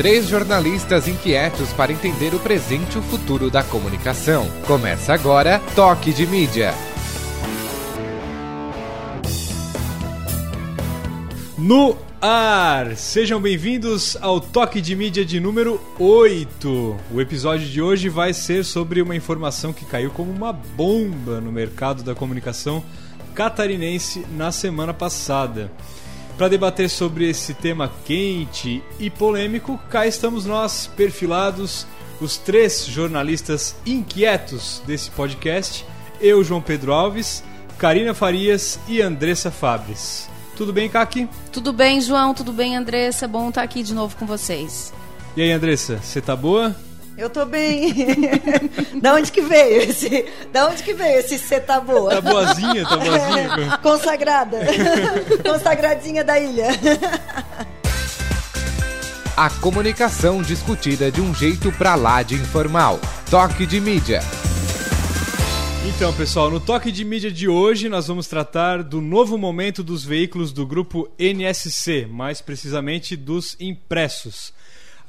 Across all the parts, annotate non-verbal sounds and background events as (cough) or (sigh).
Três jornalistas inquietos para entender o presente e o futuro da comunicação. Começa agora Toque de Mídia. No ar! Sejam bem-vindos ao Toque de Mídia de número 8. O episódio de hoje vai ser sobre uma informação que caiu como uma bomba no mercado da comunicação catarinense na semana passada. Para debater sobre esse tema quente e polêmico, cá estamos nós, perfilados, os três jornalistas inquietos desse podcast: eu, João Pedro Alves, Karina Farias e Andressa Fabres. Tudo bem, Kaki? Tudo bem, João, tudo bem, Andressa. Bom estar aqui de novo com vocês. E aí, Andressa, você tá boa? Eu tô bem. (laughs) da onde que veio esse? Da onde que veio esse você tá boa? Tá boazinha, tá boazinha. (laughs) Consagrada. (laughs) Consagradinha da ilha. A comunicação discutida de um jeito pra lá de informal. Toque de mídia. Então, pessoal, no toque de mídia de hoje nós vamos tratar do novo momento dos veículos do grupo NSC, mais precisamente dos impressos.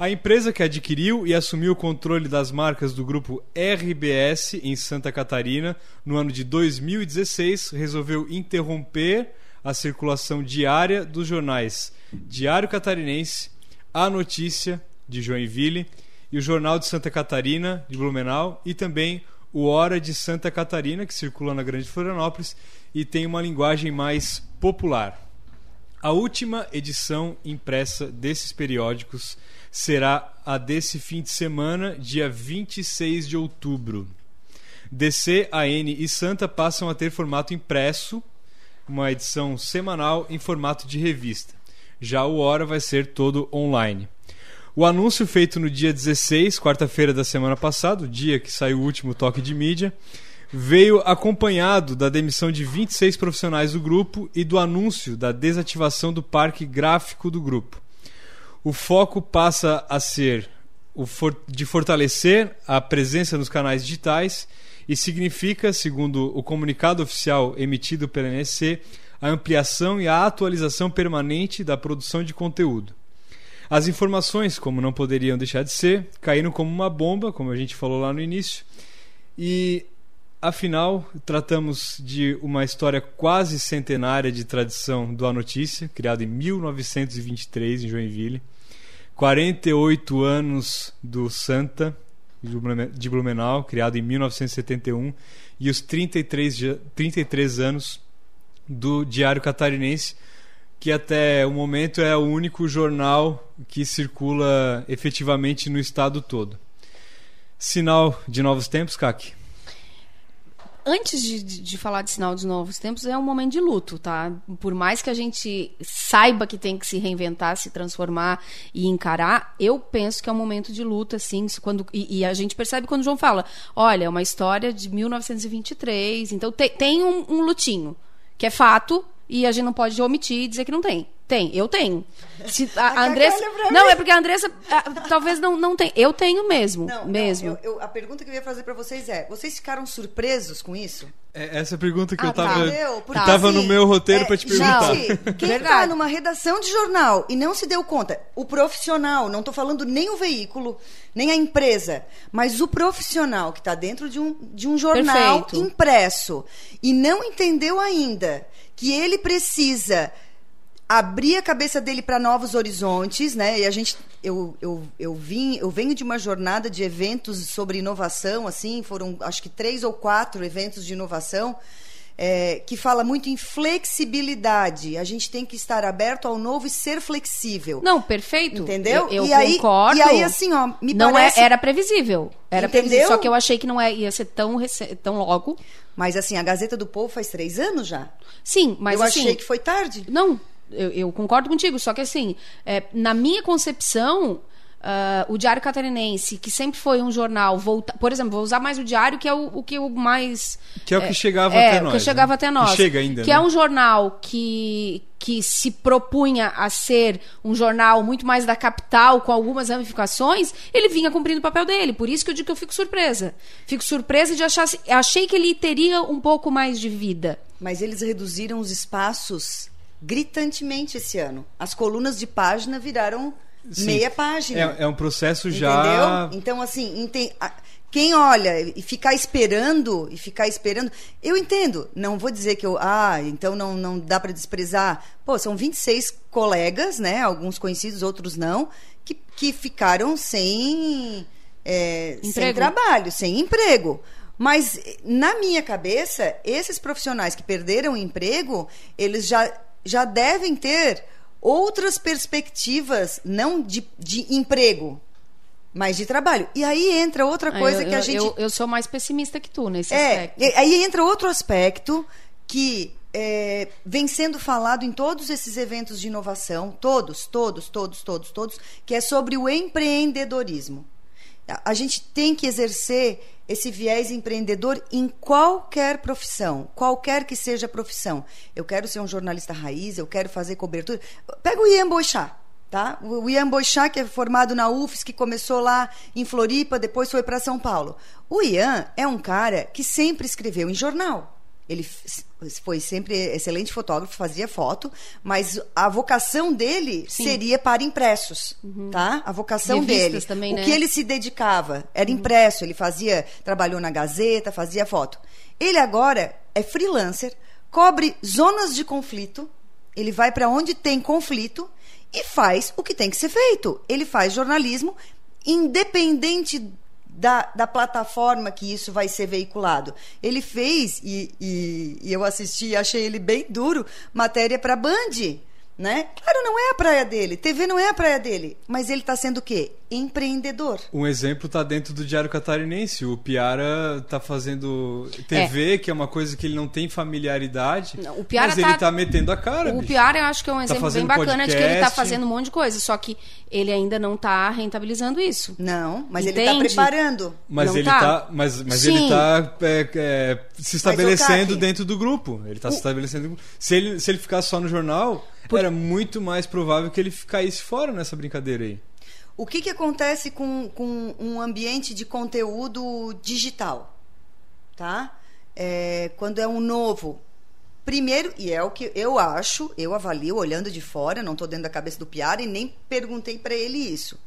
A empresa que adquiriu e assumiu o controle das marcas do grupo RBS em Santa Catarina no ano de 2016 resolveu interromper a circulação diária dos jornais Diário Catarinense, A Notícia de Joinville e o Jornal de Santa Catarina de Blumenau e também o Hora de Santa Catarina que circula na Grande Florianópolis e tem uma linguagem mais popular. A última edição impressa desses periódicos será a desse fim de semana, dia 26 de outubro. DC, AN e Santa passam a ter formato impresso, uma edição semanal em formato de revista. Já o Hora vai ser todo online. O anúncio feito no dia 16, quarta-feira da semana passada, o dia que saiu o último toque de mídia, veio acompanhado da demissão de 26 profissionais do grupo e do anúncio da desativação do parque gráfico do grupo o foco passa a ser o for de fortalecer a presença nos canais digitais e significa, segundo o comunicado oficial emitido pela NSC, a ampliação e a atualização permanente da produção de conteúdo. As informações, como não poderiam deixar de ser, caíram como uma bomba, como a gente falou lá no início, e Afinal, tratamos de uma história quase centenária de tradição do A Notícia, criado em 1923 em Joinville. 48 anos do Santa de Blumenau, criado em 1971, e os 33, 33 anos do Diário Catarinense, que até o momento é o único jornal que circula efetivamente no estado todo. Sinal de novos tempos, Kaki? Antes de, de, falar de sinal de novos tempos, é um momento de luto, tá? Por mais que a gente saiba que tem que se reinventar, se transformar e encarar, eu penso que é um momento de luto, assim, quando, e, e a gente percebe quando o João fala, olha, é uma história de 1923, então te, tem um, um lutinho, que é fato, e a gente não pode omitir e dizer que não tem. Tem, eu tenho. Se a, a Andressa. Não, é porque a Andressa a, talvez não, não tem. Eu tenho mesmo. Não, mesmo. Não, eu, eu, a pergunta que eu ia fazer para vocês é: vocês ficaram surpresos com isso? É essa pergunta que ah, eu tava, tá. Porque, tava assim, no meu roteiro é, para te perguntar. Gente, quem está numa redação de jornal e não se deu conta, o profissional, não estou falando nem o veículo, nem a empresa, mas o profissional que está dentro de um, de um jornal Perfeito. impresso e não entendeu ainda que ele precisa abrir a cabeça dele para novos horizontes, né? E a gente, eu, eu, eu vim, eu venho de uma jornada de eventos sobre inovação, assim, foram acho que três ou quatro eventos de inovação. É, que fala muito em flexibilidade. A gente tem que estar aberto ao novo e ser flexível. Não, perfeito. Entendeu? Eu, eu e concordo. Aí, e aí, assim, ó, me não parece... é, era previsível. Era Entendeu? previsível. Só que eu achei que não é, ia ser tão, tão logo. Mas assim, a Gazeta do Povo faz três anos já. Sim, mas eu assim, achei que foi tarde. Não, eu, eu concordo contigo, só que assim, é, na minha concepção, Uh, o Diário Catarinense, que sempre foi um jornal, volta, por exemplo, vou usar mais o Diário, que é o, o que o mais. Que é o que chegava é, até nós. Que chegava né? até nós. Que chega ainda. Que é né? é um jornal que, que se propunha a ser um jornal muito mais da capital, com algumas ramificações, ele vinha cumprindo o papel dele. Por isso que eu digo que eu fico surpresa. Fico surpresa de achar. Achei que ele teria um pouco mais de vida. Mas eles reduziram os espaços gritantemente esse ano. As colunas de página viraram Sim. meia página. É, é, um processo já. Entendeu? Então, assim, ente... quem olha e ficar esperando, e ficar esperando. Eu entendo, não vou dizer que eu. Ah, então não, não dá para desprezar. Pô, são 26 colegas, né? Alguns conhecidos, outros não, que, que ficaram sem. É, sem trabalho, sem emprego. Mas na minha cabeça, esses profissionais que perderam o emprego, eles já, já devem ter outras perspectivas, não de, de emprego, mas de trabalho. E aí entra outra ah, coisa eu, que a gente. Eu, eu, sou mais pessimista que tu nesse é, aspecto. Aí entra outro aspecto que é, vem sendo falado em todos esses eventos de inovação, todos, todos, todos, todos, todos, que é sobre o empreendedorismo. A gente tem que exercer esse viés empreendedor em qualquer profissão, qualquer que seja a profissão. Eu quero ser um jornalista raiz, eu quero fazer cobertura. Pega o Ian Boixá, tá? O Ian Boixá, que é formado na UFS, que começou lá em Floripa, depois foi para São Paulo. O Ian é um cara que sempre escreveu em jornal. Ele foi sempre excelente fotógrafo, fazia foto, mas a vocação dele Sim. seria para impressos, uhum. tá? A vocação Revistas dele. Também, né? O que ele se dedicava era uhum. impresso, ele fazia, trabalhou na Gazeta, fazia foto. Ele agora é freelancer, cobre zonas de conflito, ele vai para onde tem conflito e faz o que tem que ser feito. Ele faz jornalismo independente da, da plataforma que isso vai ser veiculado. Ele fez, e, e, e eu assisti e achei ele bem duro, matéria para Band né? Claro, não é a praia dele. TV não é a praia dele. Mas ele está sendo o quê? Empreendedor. Um exemplo está dentro do Diário Catarinense. O Piara está fazendo TV, é. que é uma coisa que ele não tem familiaridade. Não, o Piara mas tá... ele está metendo a cara. O bicho. Piara eu acho que é um tá exemplo tá bem bacana podcast. de que ele está fazendo um monte de coisa. Só que ele ainda não está rentabilizando isso. Não, mas Entende? ele está preparando. Mas não ele está tá, mas, mas ele tá é, é, se estabelecendo dentro do grupo. Ele está o... se estabelecendo. Se ele, se ele ficar só no jornal por... Era muito mais provável que ele caísse fora nessa brincadeira aí. O que, que acontece com, com um ambiente de conteúdo digital? Tá? É, quando é um novo. Primeiro, e é o que eu acho, eu avalio olhando de fora, não estou dentro da cabeça do Piara e nem perguntei para ele isso.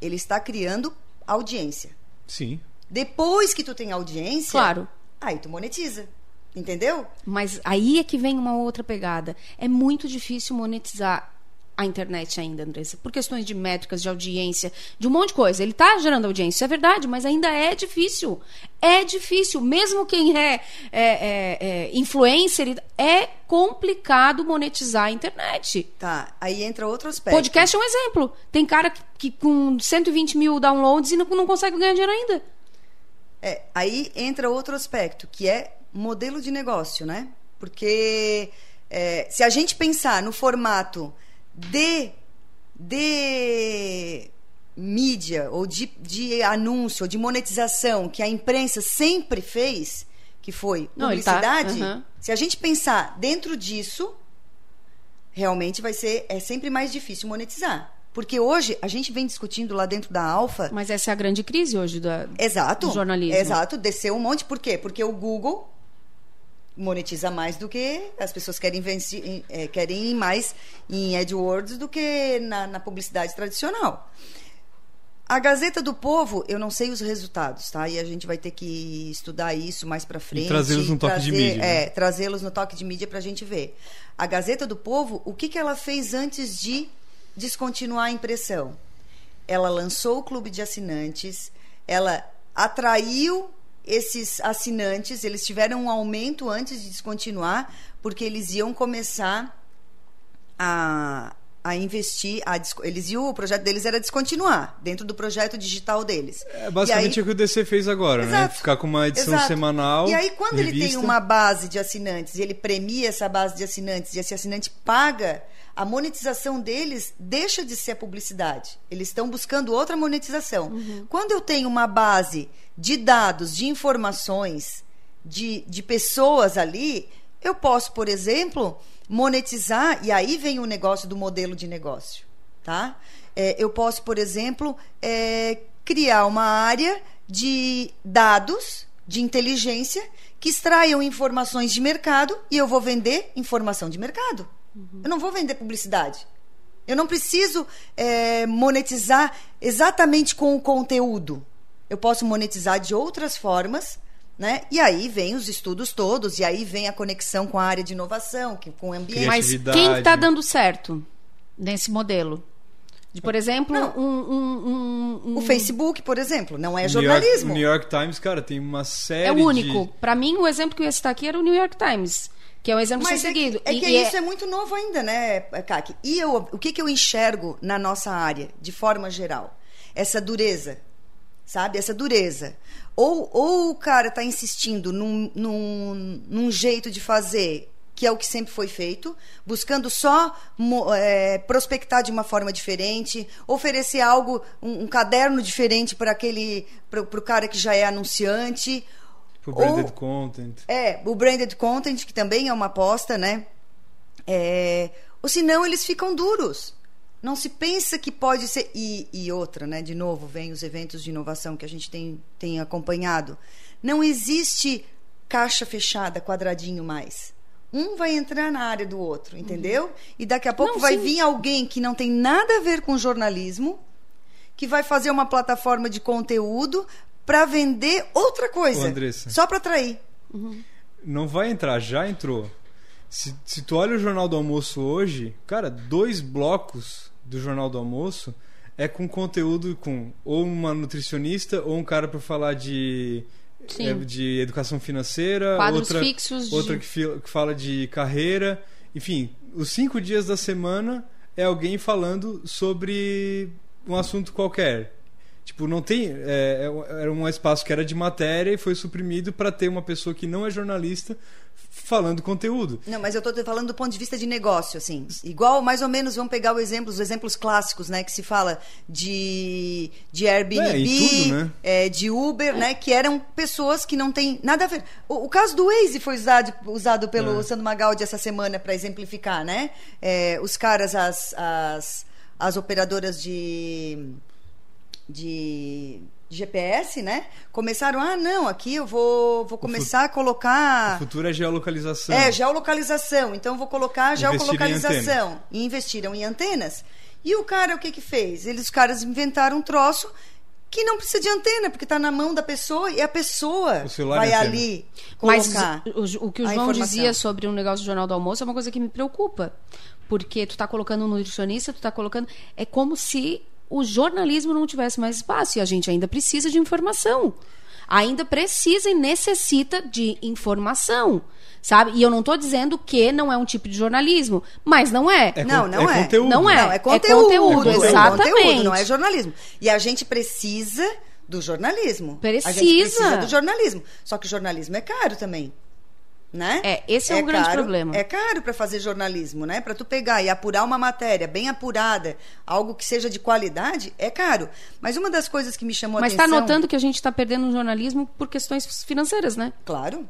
Ele está criando audiência. Sim. Depois que tu tem audiência, claro. aí tu monetiza. Entendeu? Mas aí é que vem uma outra pegada. É muito difícil monetizar a internet ainda, Andressa, por questões de métricas, de audiência, de um monte de coisa. Ele está gerando audiência, é verdade, mas ainda é difícil. É difícil. Mesmo quem é, é, é, é influencer, é complicado monetizar a internet. Tá, aí entra outro aspecto. Podcast é um exemplo. Tem cara que, que com 120 mil downloads e não, não consegue ganhar dinheiro ainda. É, aí entra outro aspecto, que é modelo de negócio, né? Porque é, se a gente pensar no formato de, de mídia ou de, de anúncio ou de monetização que a imprensa sempre fez, que foi tá, publicidade, Não, tá, uhum. se a gente pensar dentro disso, realmente vai ser é sempre mais difícil monetizar. Porque hoje a gente vem discutindo lá dentro da Alfa. Mas essa é a grande crise hoje da, exato, do jornalismo. Exato, desceu um monte. Por quê? Porque o Google monetiza mais do que as pessoas querem, vencer, é, querem ir mais em AdWords do que na, na, publicidade tradicional. A Gazeta do Povo, eu não sei os resultados, tá? E a gente vai ter que estudar isso mais para frente. Trazê-los no toque trazer, de mídia. Né? É, trazê-los no toque de mídia para a gente ver. A Gazeta do Povo, o que, que ela fez antes de descontinuar a impressão? Ela lançou o clube de assinantes, ela atraiu esses assinantes, eles tiveram um aumento antes de descontinuar, porque eles iam começar a, a investir, a, eles iam, o projeto deles era descontinuar dentro do projeto digital deles. É basicamente aí, o que o DC fez agora, né? exato, né? Ficar com uma edição exato. semanal. E aí, quando revista... ele tem uma base de assinantes e ele premia essa base de assinantes e esse assinante paga, a monetização deles deixa de ser publicidade. Eles estão buscando outra monetização. Uhum. Quando eu tenho uma base de dados, de informações, de, de pessoas ali, eu posso, por exemplo, monetizar, e aí vem o negócio do modelo de negócio. Tá? É, eu posso, por exemplo, é, criar uma área de dados, de inteligência, que extraiam informações de mercado e eu vou vender informação de mercado. Uhum. Eu não vou vender publicidade. Eu não preciso é, monetizar exatamente com o conteúdo. Eu posso monetizar de outras formas, né? E aí vem os estudos todos, e aí vem a conexão com a área de inovação, com o ambiente. Mas quem está dando certo nesse modelo? De, por exemplo, um, um, um, O Facebook, por exemplo, não é jornalismo. O New, York, Times, cara, tem uma série. É o único. De... Para mim, o exemplo que eu ia citar aqui era o New York Times. Que é um exemplo Mas é seguido. Que, é que e isso é... é... muito novo ainda, né, Kaki? E eu, o que, que eu enxergo na nossa área, de forma geral? Essa dureza, sabe? Essa dureza. Ou, ou o cara está insistindo num, num, num jeito de fazer que é o que sempre foi feito, buscando só é, prospectar de uma forma diferente, oferecer algo, um, um caderno diferente para aquele, para o cara que já é anunciante, o branded Ou, content. É, o branded content, que também é uma aposta, né? É, ou senão eles ficam duros. Não se pensa que pode ser. E, e outra, né? De novo, vem os eventos de inovação que a gente tem, tem acompanhado. Não existe caixa fechada, quadradinho mais. Um vai entrar na área do outro, entendeu? Uhum. E daqui a pouco não, vai sim. vir alguém que não tem nada a ver com jornalismo, que vai fazer uma plataforma de conteúdo para vender outra coisa. Ô, Andressa, só para atrair. Uhum. Não vai entrar, já entrou. Se, se tu olha o Jornal do Almoço hoje, cara, dois blocos do Jornal do Almoço é com conteúdo com ou uma nutricionista ou um cara para falar de é, de educação financeira, Quadros outra, fixos outra que, que fala de carreira, enfim, os cinco dias da semana é alguém falando sobre um assunto qualquer. Tipo, não tem. É, é era um espaço que era de matéria e foi suprimido para ter uma pessoa que não é jornalista falando conteúdo. Não, mas eu estou falando do ponto de vista de negócio, assim. Igual, mais ou menos, vamos pegar o exemplo, os exemplos clássicos, né? Que se fala de, de Airbnb, é, tudo, né? é, de Uber, né? Que eram pessoas que não têm nada a ver. O, o caso do Waze foi usado, usado pelo é. Sandro Magaldi essa semana para exemplificar, né? É, os caras, as, as, as operadoras de de GPS, né? Começaram, ah, não, aqui eu vou, vou começar a colocar. O futuro é geolocalização. É, geolocalização. Então vou colocar geolocalização. E investiram em antenas. E o cara, o que que fez? Eles, os caras inventaram um troço que não precisa de antena, porque está na mão da pessoa e a pessoa vai ali colocar. Mas o, o que o João dizia sobre o um negócio do Jornal do Almoço é uma coisa que me preocupa. Porque tu está colocando um nutricionista, tu está colocando. É como se o jornalismo não tivesse mais espaço e a gente ainda precisa de informação. Ainda precisa e necessita de informação sabe? E eu não estou dizendo que não é um tipo de jornalismo, mas não é. é não, não é. é. Conteúdo. Não é. Não, é conteúdo. É conteúdo, é exatamente. É conteúdo, não é jornalismo. E a gente precisa do jornalismo. Precisa. A gente precisa do jornalismo. Só que o jornalismo é caro também né? É, esse é, é um grande problema. É caro para fazer jornalismo, né? Para tu pegar e apurar uma matéria bem apurada, algo que seja de qualidade, é caro. Mas uma das coisas que me chamou Mas a tá atenção... Mas está notando que a gente está perdendo o jornalismo por questões financeiras, né? Claro.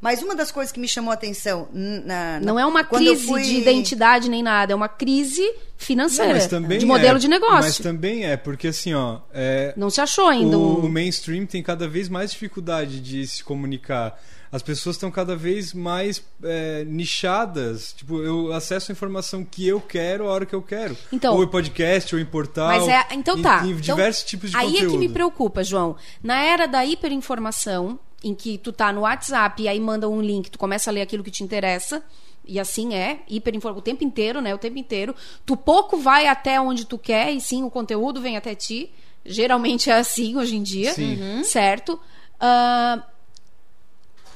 Mas uma das coisas que me chamou a atenção na, na não é uma crise fui... de identidade nem nada, é uma crise financeira, não, de modelo é, de negócio. Mas também é porque assim, ó, é, não se achou ainda. O, um... o mainstream tem cada vez mais dificuldade de se comunicar as pessoas estão cada vez mais é, nichadas. Tipo, eu acesso a informação que eu quero a hora que eu quero. Então, ou em podcast, ou em portal. Mas é, então tá. Em, em então, diversos tipos de aí conteúdo. Aí é que me preocupa, João. Na era da hiperinformação, em que tu tá no WhatsApp e aí manda um link, tu começa a ler aquilo que te interessa. E assim é, hiperinformação o tempo inteiro, né? O tempo inteiro. Tu pouco vai até onde tu quer, e sim, o conteúdo vem até ti. Geralmente é assim hoje em dia, sim. certo? Uh,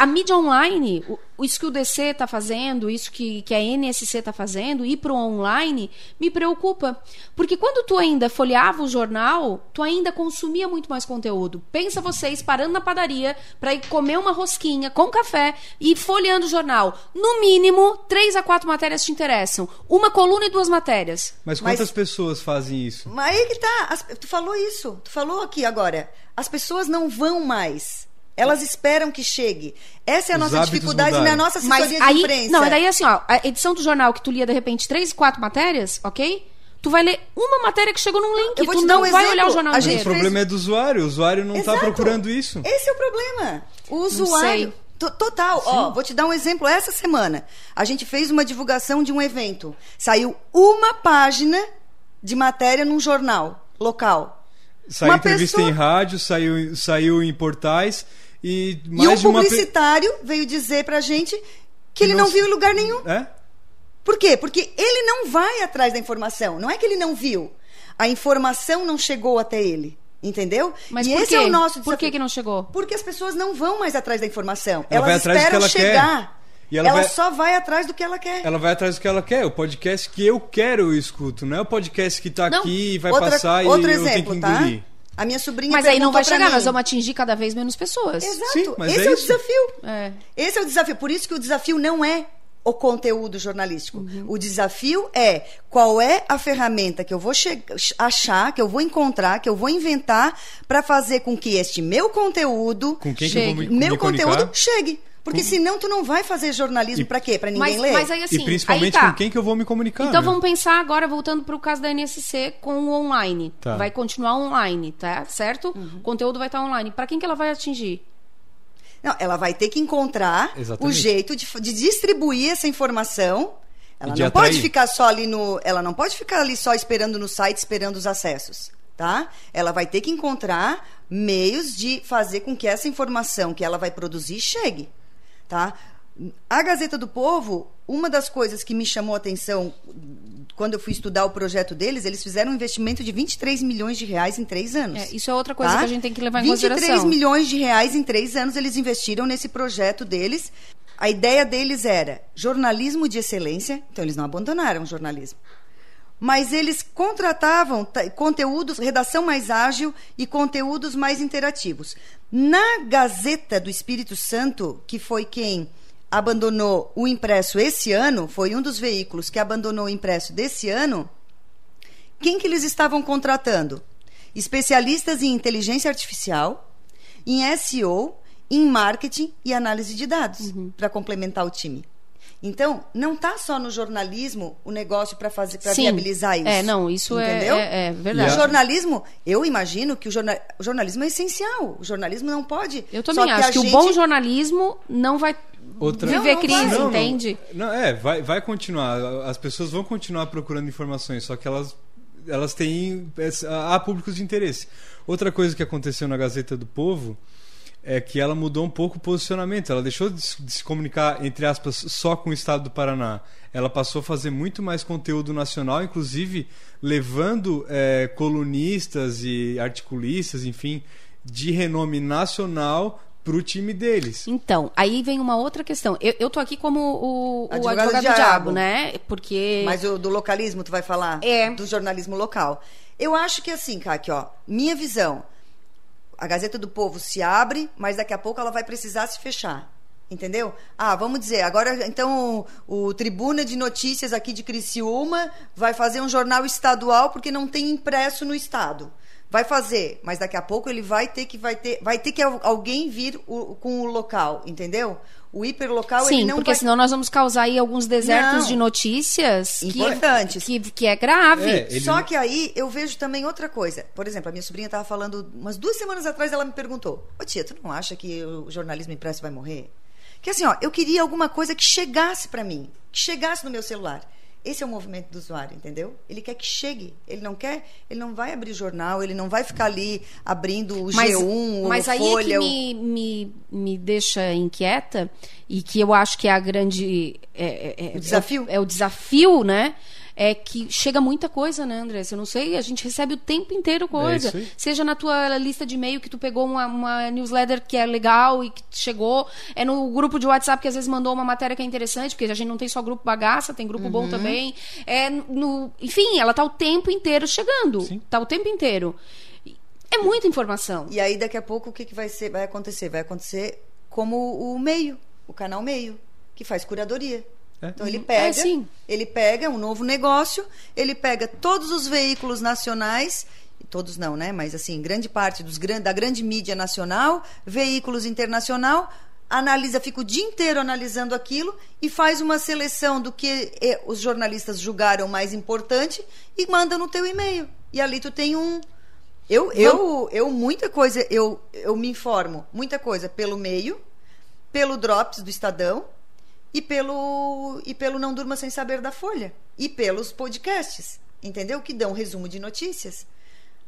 a mídia online, o, isso que o DC está fazendo, isso que, que a NSC está fazendo, ir para o online, me preocupa. Porque quando tu ainda folheava o jornal, tu ainda consumia muito mais conteúdo. Pensa vocês parando na padaria para ir comer uma rosquinha com café e folheando o jornal. No mínimo, três a quatro matérias te interessam. Uma coluna e duas matérias. Mas quantas mas, pessoas fazem isso? Mas aí que tá. As, tu falou isso. Tu falou aqui agora. As pessoas não vão mais elas esperam que chegue. Essa é a Os nossa dificuldade mudaram. na nossa assessoria Mas aí, de imprensa. Não, daí assim, ó, a edição do jornal que tu lia de repente três, quatro matérias, ok? Tu vai ler uma matéria que chegou num link. Tu não um vai olhar o jornal a inteiro. O problema é do usuário. O usuário não está procurando isso. Esse é o problema. O usuário. Total. Sim. Ó, vou te dar um exemplo. Essa semana, a gente fez uma divulgação de um evento. Saiu uma página de matéria num jornal local. Saiu entrevista pessoa... em rádio, saiu, saiu em portais e mais e um publicitário uma... veio dizer pra gente que, que ele não... não viu em lugar nenhum. É? Por quê? Porque ele não vai atrás da informação. Não é que ele não viu. A informação não chegou até ele. Entendeu? Mas e esse quê? é o nosso desafio. Por que, que não chegou? Porque as pessoas não vão mais atrás da informação. Ela Elas esperam ela chegar. Quer. E ela, ela vai... só vai atrás do que ela quer. Ela vai atrás do que ela quer. O podcast que eu quero eu escuto. Não é o podcast que está aqui e vai outra, passar outro e exemplo, eu tenho que tá? engolir. Tá? A minha sobrinha Mas aí não vai chegar, mim. nós vamos atingir cada vez menos pessoas. Exato. Sim, Esse é, é o desafio. É. Esse é o desafio. Por isso que o desafio não é o conteúdo jornalístico. Uhum. O desafio é qual é a ferramenta que eu vou achar, que eu vou encontrar, que eu vou inventar para fazer com que este meu conteúdo, com quem chegue, que eu vou me, meu me conteúdo chegue. Porque senão tu não vai fazer jornalismo para quê? Para ninguém mas, ler? Mas aí, assim, e principalmente tá. com quem que eu vou me comunicar. Então né? vamos pensar agora, voltando para o caso da NSC com o online. Tá. Vai continuar online, tá? Certo? Uhum. O conteúdo vai estar online. Para quem que ela vai atingir? Não, ela vai ter que encontrar Exatamente. o jeito de, de, distribuir essa informação. Ela não atrair. pode ficar só ali no. Ela não pode ficar ali só esperando no site, esperando os acessos. Tá? Ela vai ter que encontrar meios de fazer com que essa informação que ela vai produzir chegue. Tá? A Gazeta do Povo, uma das coisas que me chamou a atenção quando eu fui estudar o projeto deles, eles fizeram um investimento de 23 milhões de reais em três anos. É, isso é outra coisa tá? que a gente tem que levar em 23 consideração. 23 milhões de reais em três anos eles investiram nesse projeto deles. A ideia deles era jornalismo de excelência, então eles não abandonaram o jornalismo. Mas eles contratavam conteúdos, redação mais ágil e conteúdos mais interativos. Na Gazeta do Espírito Santo, que foi quem abandonou o impresso esse ano, foi um dos veículos que abandonou o impresso desse ano, quem que eles estavam contratando? Especialistas em inteligência artificial, em SEO, em marketing e análise de dados, uhum. para complementar o time. Então, não está só no jornalismo o negócio para fazer para viabilizar isso. É, não, isso é, entendeu? É, é verdade. O jornalismo, eu imagino que o, jornal, o, jornalismo é essencial. O jornalismo não pode. Eu também acho que, que gente... o bom jornalismo não vai Outra... viver não, crise, não, entende? Não, não, é, vai, vai continuar. As pessoas vão continuar procurando informações, só que elas, elas têm. Há públicos de interesse. Outra coisa que aconteceu na Gazeta do Povo é que ela mudou um pouco o posicionamento. Ela deixou de se comunicar, entre aspas, só com o estado do Paraná. Ela passou a fazer muito mais conteúdo nacional, inclusive levando é, colunistas e articulistas, enfim, de renome nacional pro time deles. Então, aí vem uma outra questão. Eu, eu tô aqui como o, o advogado, advogado do diabo, diabo, né? Porque. Mas o, do localismo, tu vai falar? É. Do jornalismo local. Eu acho que assim, Kaki, ó, minha visão. A Gazeta do Povo se abre, mas daqui a pouco ela vai precisar se fechar. Entendeu? Ah, vamos dizer, agora então o, Tribuna de Notícias aqui de Criciúma vai fazer um jornal estadual porque não tem impresso no estado vai fazer, mas daqui a pouco ele vai ter que vai ter, vai ter que alguém vir o, com o local, entendeu? O hiperlocal Sim, ele não porque vai... senão nós vamos causar aí alguns desertos não. de notícias importantes que, que, que é grave. É, ele... Só que aí eu vejo também outra coisa. Por exemplo, a minha sobrinha estava falando umas duas semanas atrás, ela me perguntou: "Ô tia, tu não acha que o jornalismo impresso vai morrer?" Que assim, ó, eu queria alguma coisa que chegasse para mim, que chegasse no meu celular. Esse é o movimento do usuário, entendeu? Ele quer que chegue. Ele não quer, ele não vai abrir jornal, ele não vai ficar ali abrindo o mas, G1, mas o aí Folha. É que me, me, me deixa inquieta e que eu acho que é a grande. É, é, o desafio? É, é o desafio, né? É que chega muita coisa, né, André? Eu não sei, a gente recebe o tempo inteiro coisa. É Seja na tua lista de e-mail que tu pegou uma, uma, newsletter que é legal e que chegou, é no grupo de WhatsApp que às vezes mandou uma matéria que é interessante, porque a gente não tem só grupo bagaça, tem grupo uhum. bom também. É no, enfim, ela tá o tempo inteiro chegando. Sim. Tá o tempo inteiro. É muita informação. E aí daqui a pouco o que, que vai ser, vai acontecer? Vai acontecer como o meio, o canal meio, que faz curadoria. É. Então ele pega, é, ele pega um novo negócio, ele pega todos os veículos nacionais, todos não, né? Mas assim, grande parte dos, da grande mídia nacional, veículos internacional, analisa, fica o dia inteiro analisando aquilo e faz uma seleção do que os jornalistas julgaram mais importante e manda no teu e-mail. E ali tu tem um eu, eu, eu muita coisa, eu, eu me informo, muita coisa pelo meio, pelo Drops do Estadão, e pelo e pelo Não Durma Sem Saber da Folha e pelos podcasts. entendeu? Que dão resumo de notícias.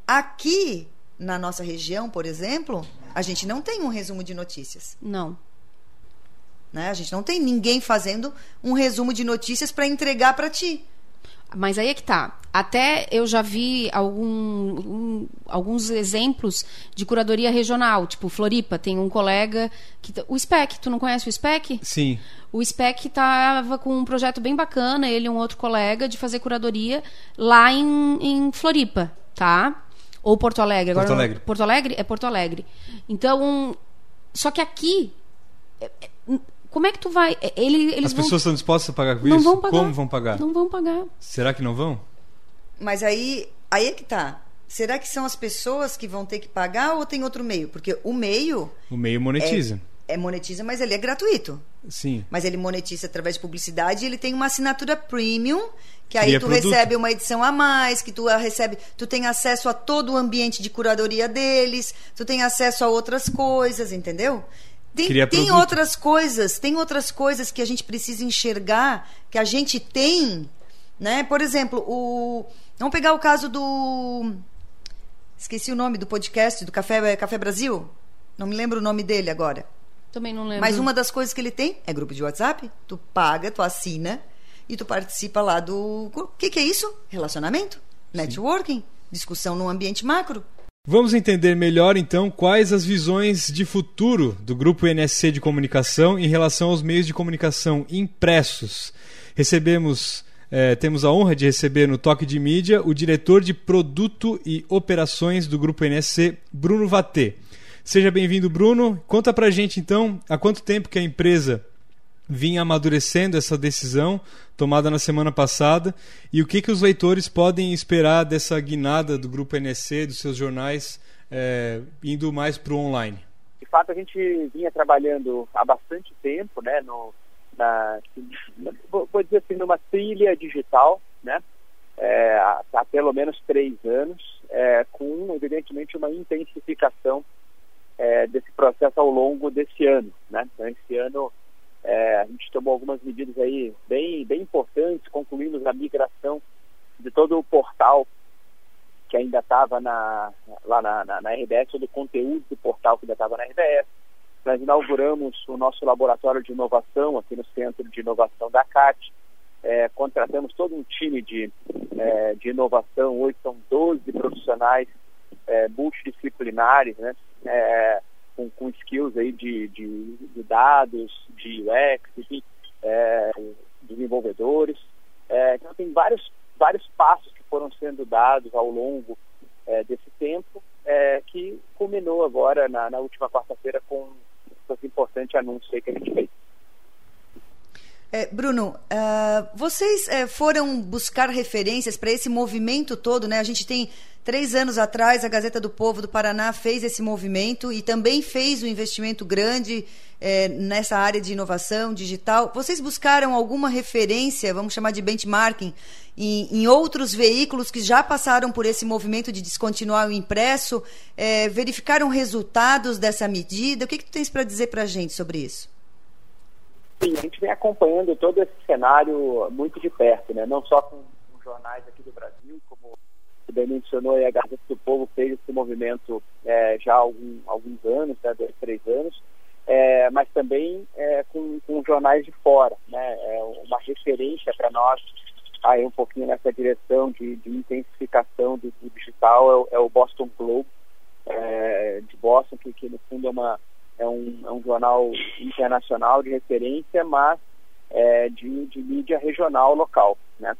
Aqui, na nossa região, por exemplo, a gente não tem um resumo de notícias. Não. Né? A gente não tem ninguém fazendo um resumo de notícias para entregar para ti. Mas aí é que tá. Até eu já vi algum, um, alguns exemplos de curadoria regional, tipo Floripa, tem um colega que o SPEC, tu não conhece o SPEC? Sim. O SPEC estava com um projeto bem bacana, ele e um outro colega, de fazer curadoria lá em, em Floripa, tá? Ou Porto Alegre. Agora, Porto Alegre. Porto Alegre? É Porto Alegre. Então, só que aqui é, é, como é que tu vai? É, ele, eles As pessoas vão... estão dispostas a pagar com não isso? Vão pagar. Como vão pagar? Não vão pagar. Será que não vão? Mas aí, aí é que tá. Será que são as pessoas que vão ter que pagar ou tem outro meio? Porque o meio. O meio monetiza. É, é monetiza, mas ele é gratuito. Sim. Mas ele monetiza através de publicidade e ele tem uma assinatura premium, que aí Cria tu produto. recebe uma edição a mais, que tu recebe, tu tem acesso a todo o ambiente de curadoria deles, tu tem acesso a outras coisas, entendeu? Tem, tem produto. outras coisas, tem outras coisas que a gente precisa enxergar, que a gente tem, né? Por exemplo, o vamos pegar o caso do esqueci o nome do podcast do Café Café Brasil, não me lembro o nome dele agora. Também não lembro. Mas uma das coisas que ele tem é grupo de WhatsApp. Tu paga, tu assina e tu participa lá do. O que, que é isso? Relacionamento, networking, discussão no ambiente macro. Vamos entender melhor então quais as visões de futuro do grupo NSC de comunicação em relação aos meios de comunicação impressos. Recebemos, eh, temos a honra de receber no Toque de Mídia o diretor de produto e operações do grupo NSC, Bruno Vatê. Seja bem-vindo, Bruno. Conta pra gente então há quanto tempo que a empresa vinha amadurecendo essa decisão tomada na semana passada e o que, que os leitores podem esperar dessa guinada do grupo NSC, dos seus jornais, é, indo mais para o online? De fato, a gente vinha trabalhando há bastante tempo, né, no, na, vou dizer assim, numa trilha digital, né, é, há, pelo menos três anos, é, com, evidentemente, uma intensificação desse processo ao longo desse ano. Né? Então, esse ano é, a gente tomou algumas medidas aí bem, bem importantes, concluímos a migração de todo o portal que ainda estava na, lá na, na, na RBS, todo o conteúdo do portal que ainda estava na RBS. Nós inauguramos o nosso laboratório de inovação aqui no Centro de Inovação da CAT. É, contratamos todo um time de, é, de inovação, hoje são 12 profissionais é, multidisciplinares, né? É, com, com skills aí de, de, de dados, de UX, enfim, é, desenvolvedores. É, então tem vários, vários passos que foram sendo dados ao longo é, desse tempo, é, que culminou agora na, na última quarta-feira com esse importante anúncio que a gente fez. É, Bruno, uh, vocês é, foram buscar referências para esse movimento todo, né? A gente tem três anos atrás a Gazeta do Povo do Paraná fez esse movimento e também fez um investimento grande é, nessa área de inovação digital. Vocês buscaram alguma referência, vamos chamar de benchmarking, em, em outros veículos que já passaram por esse movimento de descontinuar o impresso? É, verificaram resultados dessa medida? O que, que tu tens para dizer para a gente sobre isso? Sim, a gente vem acompanhando todo esse cenário muito de perto, né? não só com, com jornais aqui do Brasil, como mencionou, a Gazeta do Povo fez esse movimento é, já há algum, alguns anos, né, dois, três anos, é, mas também é, com, com, jornais de fora. Né? É uma referência para nós aí um pouquinho nessa direção de, de intensificação do, do digital é o, é Boston Globe, é, de Boston, que, que no fundo é uma é um, é um jornal internacional de referência, mas é, de, de mídia regional local. Né?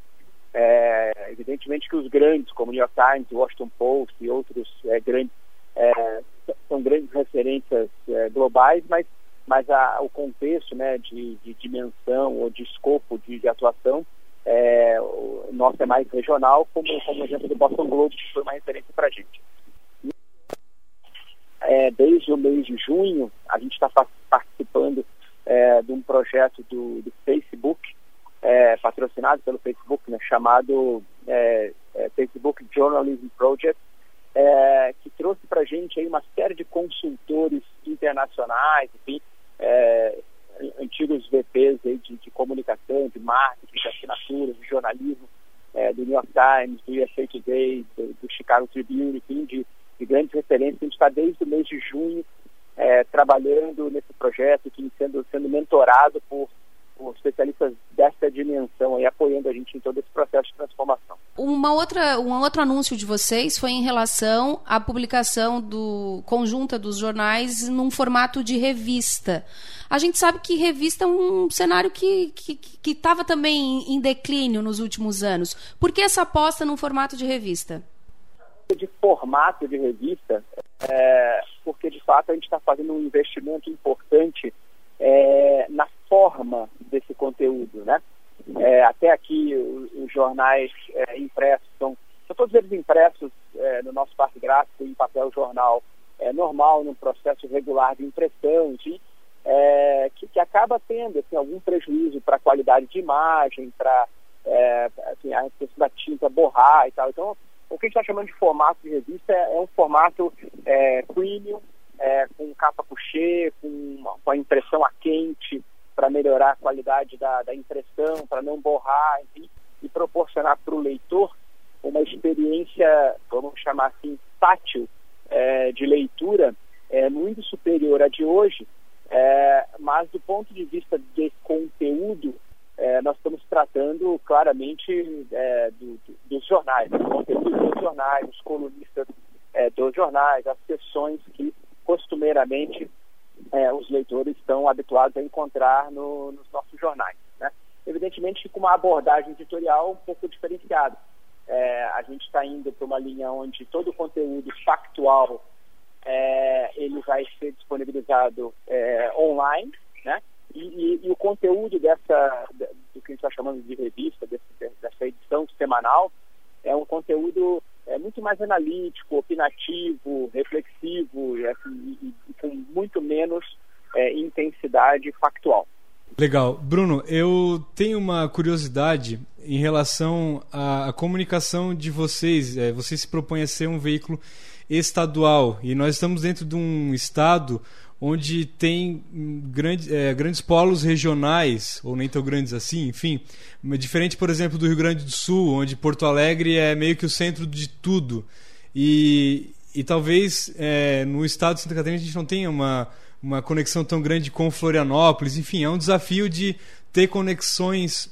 É, evidentemente que os grandes, como New York Times, Washington Post e outros é, grandes, é, são grandes referências é, globais, mas, mas a, o contexto né, de, de, dimensão ou de escopo de, de atuação, é, o nosso é mais regional, como, como o exemplo do Boston Globe, que foi uma referência para a gente é, desde o mês de junho, a gente está participando de um projeto do, do Facebook, é, patrocinado pelo Facebook, né, chamado é, é, Facebook Journalism Project, é, que trouxe para a gente aí uma série de consultores internacionais, enfim, antigos VPs aí de, de, comunicação, de marketing, de assinatura, de jornalismo, do New York Times, do USA Today, do, do Chicago Tribune, enfim, de, de grandes referências. A gente está desde o mês de junho é, trabalhando nesse projeto, sendo, sendo mentorado por, por especialistas dessa dimensão e apoiando a gente em todo esse processo de transformação. Uma outra, um outro anúncio de vocês foi em relação à publicação do, conjunta dos jornais num formato de revista. A gente sabe que revista é um cenário que estava que, que também em declínio nos últimos anos. Por que essa aposta num formato de revista? De formato de revista, é, porque de fato a gente está fazendo um investimento importante é, na forma desse conteúdo, né? É, até aqui os, os jornais é, impressos são, são todos eles impressos é, no nosso parque gráfico em papel jornal é, normal, num processo regular de impressão, enfim, é, que, que, acaba tendo assim, algum prejuízo para a qualidade de imagem, para é, assim, a questão da tinta borrar e tal. Então, o que a gente está chamando de formato de revista é, é um formato premium, com capa couché, com, com a impressão a quente, para melhorar a qualidade da, da impressão, para não borrar, enfim, e proporcionar para o leitor uma experiência, vamos chamar assim, tátil é, de leitura é, muito superior à de hoje, é, mas do ponto de vista de conteúdo, é, nós estamos tratando claramente é, do, do, dos jornais, do conteúdo dos jornais, os colunistas é, dos jornais, as sessões que costumeiramente é, os leitores estão habituados a encontrar no, nos nossos jornais. Né? Evidentemente com uma abordagem editorial um pouco diferenciada. É, a gente está indo para uma linha onde todo o conteúdo factual é, ele vai ser disponibilizado é, online, né? E, e, e, o conteúdo dessa, do que a gente está chamando de revista, desse, dessa edição semanal, é um conteúdo é, muito mais analítico, opinativo, reflexivo assim, e, e, com muito menos é, intensidade factual. Legal. Bruno, eu tenho uma curiosidade em relação à, à comunicação de vocês. É, se propõem a ser um veículo estadual e nós estamos dentro de um estado onde tem grande, é, grandes polos regionais, ou nem tão grandes assim, enfim. Diferente, por exemplo, do Rio Grande do Sul, onde Porto Alegre é meio que o centro de tudo. E, e talvez é, no estado de Santa Catarina a gente não tenha uma, uma conexão tão grande com Florianópolis. Enfim, é um desafio de ter conexões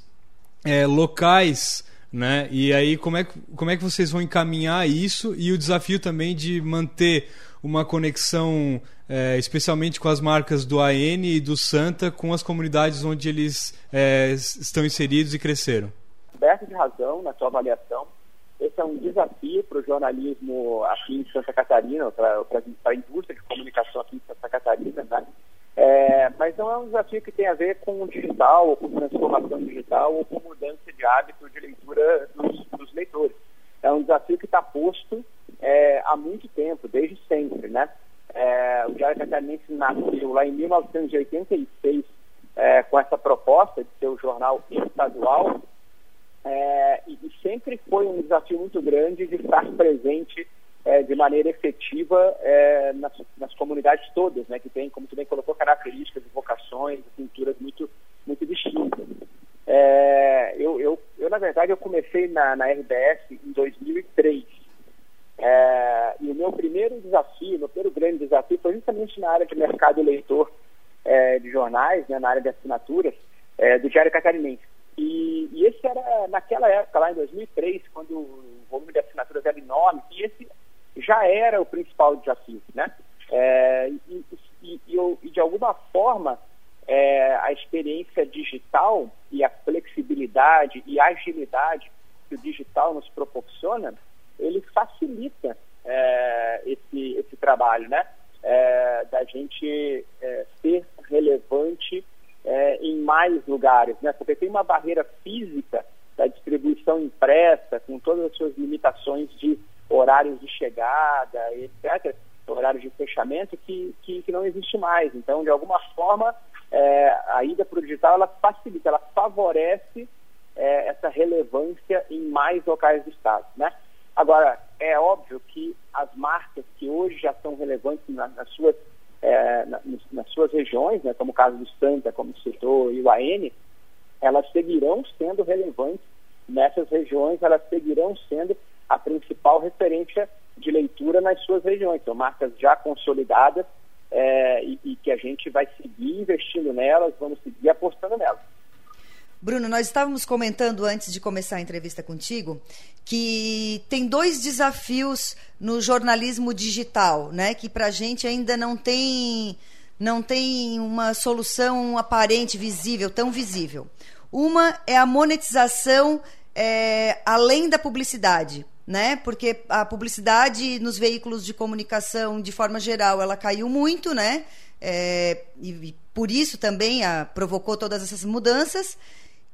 é, locais. Né? E aí, como é, como é que vocês vão encaminhar isso e o desafio também de manter uma conexão, é, especialmente com as marcas do AN e do Santa, com as comunidades onde eles é, estão inseridos e cresceram? Aberto de razão na sua avaliação. Esse é um desafio para o jornalismo aqui em Santa Catarina, para a indústria de comunicação aqui em Santa Catarina, né? É, mas não é um desafio que tem a ver com digital, ou com transformação digital, ou com mudança de hábito de leitura dos, dos leitores. É um desafio que está posto é, há muito tempo, desde sempre, né? É, o Diário Catarinense nasceu lá em 1986 é, com essa proposta de ser o jornal estadual é, e, sempre foi um desafio muito grande de estar presente é, de maneira efetiva é, nas, nas, comunidades todas, né? Que tem, como tu bem colocou, características, vocações, culturas muito, muito distintas. eu, eu, eu, na verdade, eu comecei na, na RBS em 2003 é, e o meu primeiro desafio, meu primeiro grande desafio foi justamente na área de mercado eleitor é, de jornais, né, na área de assinaturas, é, do Diário Catarinense. E, e, esse era, naquela época, lá em 2003, quando o volume de assinaturas era enorme, e esse já era o principal desafio, né? É, e, e, e, de alguma forma, é, a experiência digital e a flexibilidade e agilidade que o digital nos proporciona ele facilita é, esse, esse trabalho, né? É, da gente é, ser relevante é, em mais lugares, né? Porque tem uma barreira física da distribuição impressa, com todas as suas limitações de horários de chegada, etc., horários de fechamento, que, que, que não existe mais. Então, de alguma forma, é, a ida para o digital, ela facilita, ela favorece é, essa relevância em mais locais do Estado, né? Agora, é óbvio que as marcas que hoje já são relevantes na, nas, suas, é, na, nas suas regiões, né, como o caso do Santa, como citou, e o AN, elas seguirão sendo relevantes nessas regiões elas seguirão sendo a principal referência de leitura nas suas regiões. São marcas já consolidadas é, e, e que a gente vai seguir investindo nelas, vamos seguir apostando nelas. Bruno, nós estávamos comentando antes de começar a entrevista contigo que tem dois desafios no jornalismo digital, né? Que para a gente ainda não tem não tem uma solução aparente, visível, tão visível. Uma é a monetização é, além da publicidade, né? Porque a publicidade nos veículos de comunicação, de forma geral, ela caiu muito, né? É, e, e, por isso também a, provocou todas essas mudanças.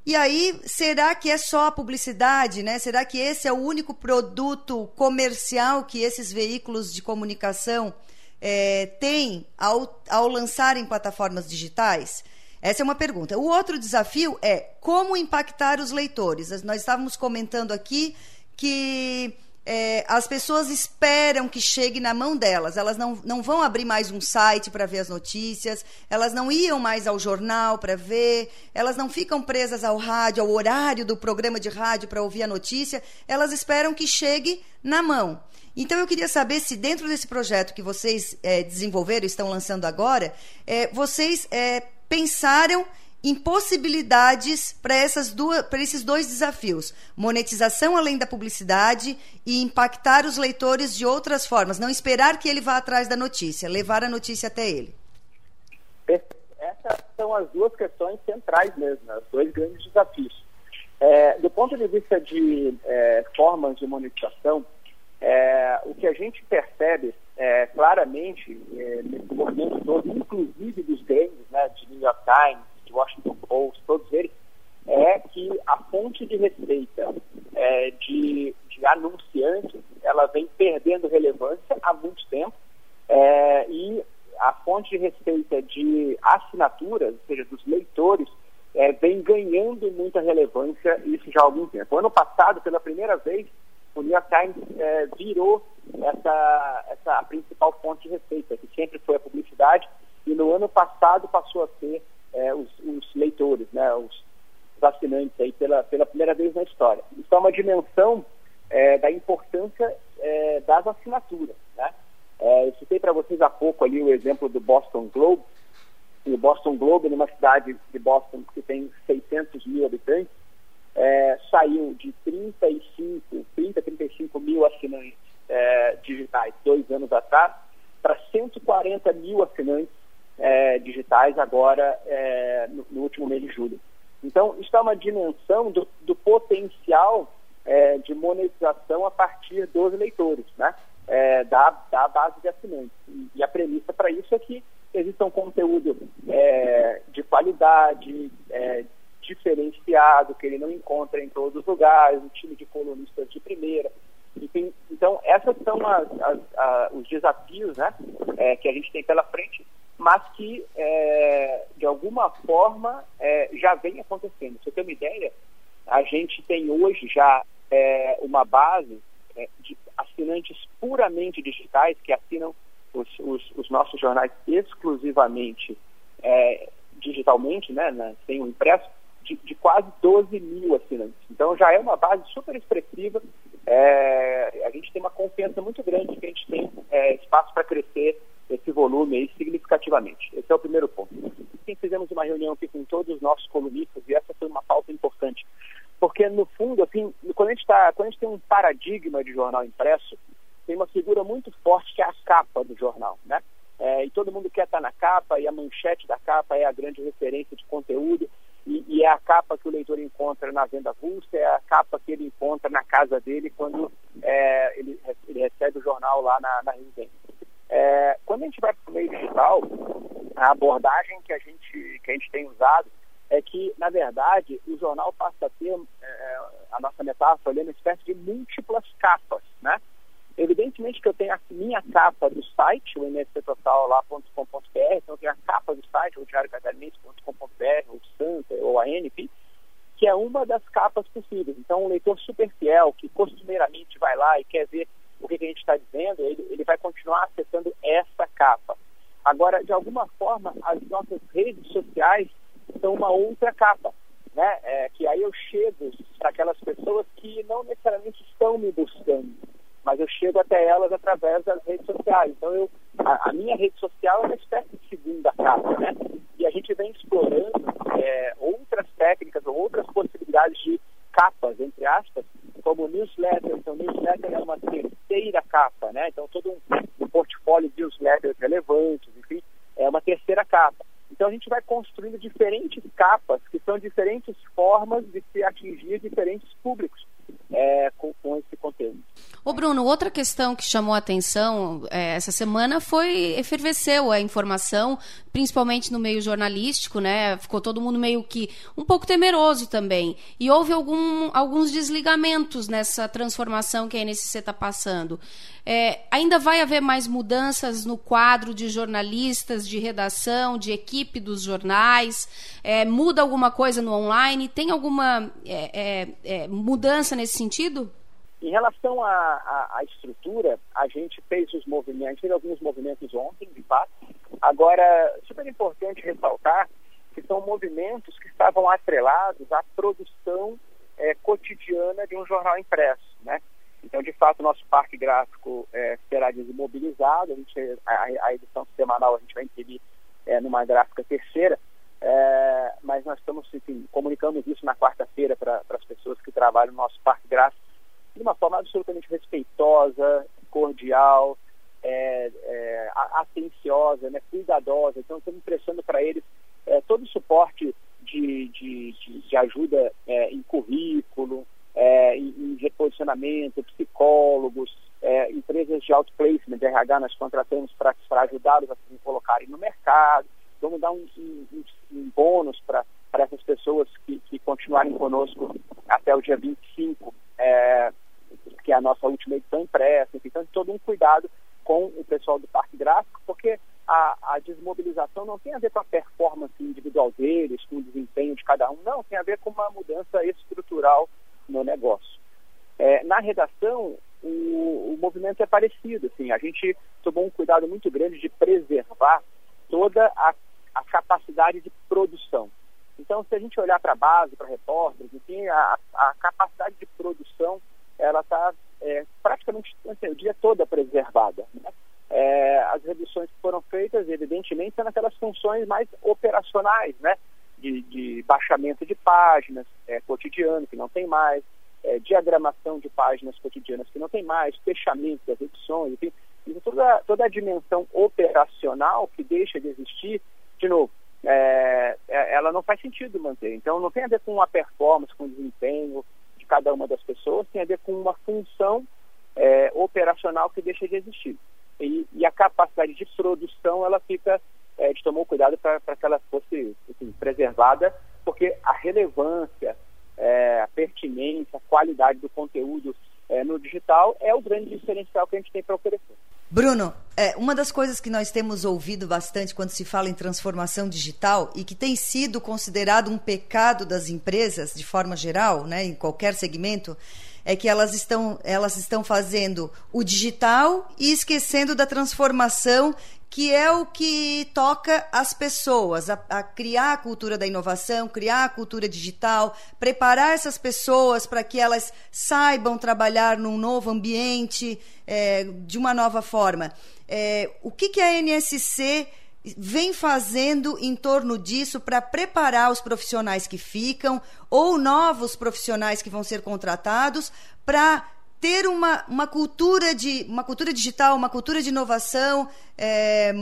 E aí, será que é só a publicidade, né? Será que esse é o único produto comercial que esses veículos de comunicação é, têm ao, ao lançarem plataformas digitais? Essa é uma pergunta. O outro desafio é como impactar os leitores. Nós estávamos comentando aqui que é, as pessoas esperam que chegue na mão delas. Elas não, não vão abrir mais um site para ver as notícias, elas não iam mais ao jornal para ver, elas não ficam presas ao rádio, ao horário do programa de rádio para ouvir a notícia, elas esperam que chegue na mão. Então eu queria saber se dentro desse projeto que vocês é, desenvolveram, estão lançando agora, é, vocês é, pensaram impossibilidades para essas duas para esses dois desafios. Monetização além da publicidade e impactar os leitores de outras formas. Não esperar que ele vá atrás da notícia levar a notícia até ele. Essas são as duas questões centrais mesmo né? os dois grandes desafios. É, do ponto de vista de é, formas de monetização é, o que a gente percebe é, claramente é, nesse movimento todo inclusive dos grandes né, de New York Times Washington Post, todos eles, é que a fonte de receita é, de, de, anunciantes ela vem perdendo relevância há muito tempo é, e a fonte de receita de assinaturas, ou seja, dos leitores, é, vem ganhando muita relevância isso já há algum tempo. ano passado, pela primeira vez, o New York Times é, virou essa, essa principal fonte de receita, que sempre foi a publicidade, e no ano passado passou a ser é, os, leitores, né, os, assinantes aí pela, pela primeira vez na história. Isso é uma dimensão é, da importância é, das assinaturas. Né? É, eu citei para vocês há pouco ali o exemplo do Boston Globe. O Boston Globe, numa cidade de Boston que tem 600 mil habitantes, é, saiu de 35, 30, 35 mil assinantes é, digitais dois anos atrás para 140 mil assinantes é, digitais agora é, no, no, último mês de julho. Então, isso é uma dimensão do, do potencial é, de monetização a partir dos leitores, né? É, da, da base de assinantes. E, e a premissa para isso é que exista um conteúdo é, de qualidade, diferenciado, que ele não encontra em todos os lugares, um time de colunistas de primeira. Enfim, então, essas são as, as, as, os desafios né, é, que a gente tem pela frente mas que, é, de alguma forma, é, já vem acontecendo. Pra você ter uma ideia, a gente tem hoje já é, uma base é, de assinantes puramente digitais que assinam os, os, os nossos jornais exclusivamente é, digitalmente, né, né, sem o impresso, de, de, quase 12 mil assinantes. Então já é uma base super expressiva. É, a gente tem uma confiança muito grande que a gente tem espaço para crescer esse volume aí significativamente. Esse é o primeiro ponto. E fizemos uma reunião aqui com todos os nossos colunistas e essa foi uma pauta importante. Porque, no fundo, assim, quando a gente, tá, quando a gente tem um paradigma de jornal impresso, tem uma figura muito forte que é a capa do jornal, né? É, e todo mundo quer estar na capa, e a manchete da capa é a grande referência de conteúdo, e, e, é a capa que o leitor encontra na venda avulsa, é a capa que ele encontra na casa dele quando é, ele, ele, recebe o jornal lá na, na residência. É, quando a gente vai para o meio digital, a abordagem que a gente, que a gente tem usado é que, na verdade, o jornal passa a ter, é, a nossa metáfora, uma espécie de múltiplas capas, né? Evidentemente que eu tenho a minha capa do site, o msctotal.com.br, então eu tenho a capa do site, o diariocatarinense.com.br, o Santa ou a NP, que é uma das capas possíveis. Então, um leitor super fiel, que costumeiramente vai lá e quer ver o que, a gente está dizendo, ele, ele vai continuar acessando essa. Agora, de alguma forma, as nossas redes sociais são uma outra capa, né? É, que aí eu chego para aquelas pessoas que não necessariamente estão me buscando, mas eu chego até elas através das redes sociais. Então, eu, a, a minha rede social é uma espécie de segunda casa, né? E a gente vem explorando é, outras técnicas ou outras possibilidades de capas, entre aspas, como newsletter. Então, newsletter é uma terceira capa, né? Então, todo um, um portfólio de newsletters relevantes, é uma terceira capa. Então a gente vai construindo diferentes capas, que são diferentes formas de se atingir diferentes públicos é, com, com, esse conteúdo. Ô Bruno, outra questão que chamou a atenção é, essa semana foi efervesceu a informação, principalmente no meio jornalístico, né? Ficou todo mundo meio que um pouco temeroso também. E houve algum, alguns desligamentos nessa transformação que a NCC está passando. É, ainda vai haver mais mudanças no quadro de jornalistas, de redação, de equipe dos jornais? É, muda alguma coisa no online? Tem alguma é, é, é mudança nesse sentido? Em relação à, estrutura, a gente fez os movimentos, fez alguns movimentos ontem, de fato. Agora, super importante ressaltar que são movimentos que estavam atrelados à produção é, cotidiana de um jornal impresso, né? Então, de fato, nosso parque gráfico é, será desmobilizado. A, gente, a, a, edição semanal a gente vai imprimir é, numa gráfica terceira, é, mas nós estamos, enfim, comunicamos isso na quarta-feira para as pessoas que trabalham no nosso parque gráfico de uma forma absolutamente respeitosa, cordial, é, é, atenciosa, né, cuidadosa. Então, estamos prestando para eles é, todo o suporte de, de, de, de ajuda é, em currículo, é, em, em, reposicionamento, psicólogos, é, empresas de outplacement, RH, nós contratamos para ajudá-los a se colocarem no mercado. Vamos dar um, um, um bônus para essas pessoas que, que continuarem conosco até o dia 25, é, que é a nossa última edição impressa. Então, todo um cuidado com o pessoal do Parque Gráfico, porque a, a, desmobilização não tem a ver com a performance individual deles, com o desempenho de cada um, não, tem a ver com uma mudança estrutural no negócio. É, na redação, o, o, movimento é parecido. Assim, a gente tomou um cuidado muito grande de preservar toda a, a capacidade de produção. Então, se a gente olhar para a base, para repórteres, enfim, a, a, capacidade de produção ela está é, praticamente assim, o dia todo preservada. Né? É, as reduções que foram feitas, evidentemente, são aquelas funções mais operacionais, né? de, de baixamento de páginas é, cotidiano, que não tem mais, é, diagramação de páginas cotidianas que não tem mais, fechamento das edições, enfim, toda, toda a dimensão operacional que deixa de existir, de novo, é, é, ela não faz sentido manter. Então não tem a ver com a performance, com o desempenho de cada uma das pessoas, tem a ver com uma função é, operacional que deixa de existir. E, e, a capacidade de produção ela fica é, a gente tomou cuidado para que ela fosse assim, preservada, porque a relevância, é, a pertinência, a qualidade do conteúdo é, no digital é o grande diferencial que a gente tem para oferecer. Bruno, é, uma das coisas que nós temos ouvido bastante quando se fala em transformação digital e que tem sido considerado um pecado das empresas, de forma geral, né, em qualquer segmento, é que elas estão, elas estão fazendo o digital e esquecendo da transformação que é o que toca as pessoas, a, a, criar a cultura da inovação, criar a cultura digital, preparar essas pessoas para que elas saibam trabalhar num novo ambiente, é, de uma nova forma. É, o que, que a NSC vem fazendo em torno disso para preparar os profissionais que ficam ou novos profissionais que vão ser contratados para ter uma, uma cultura de uma cultura digital, uma cultura de inovação, é,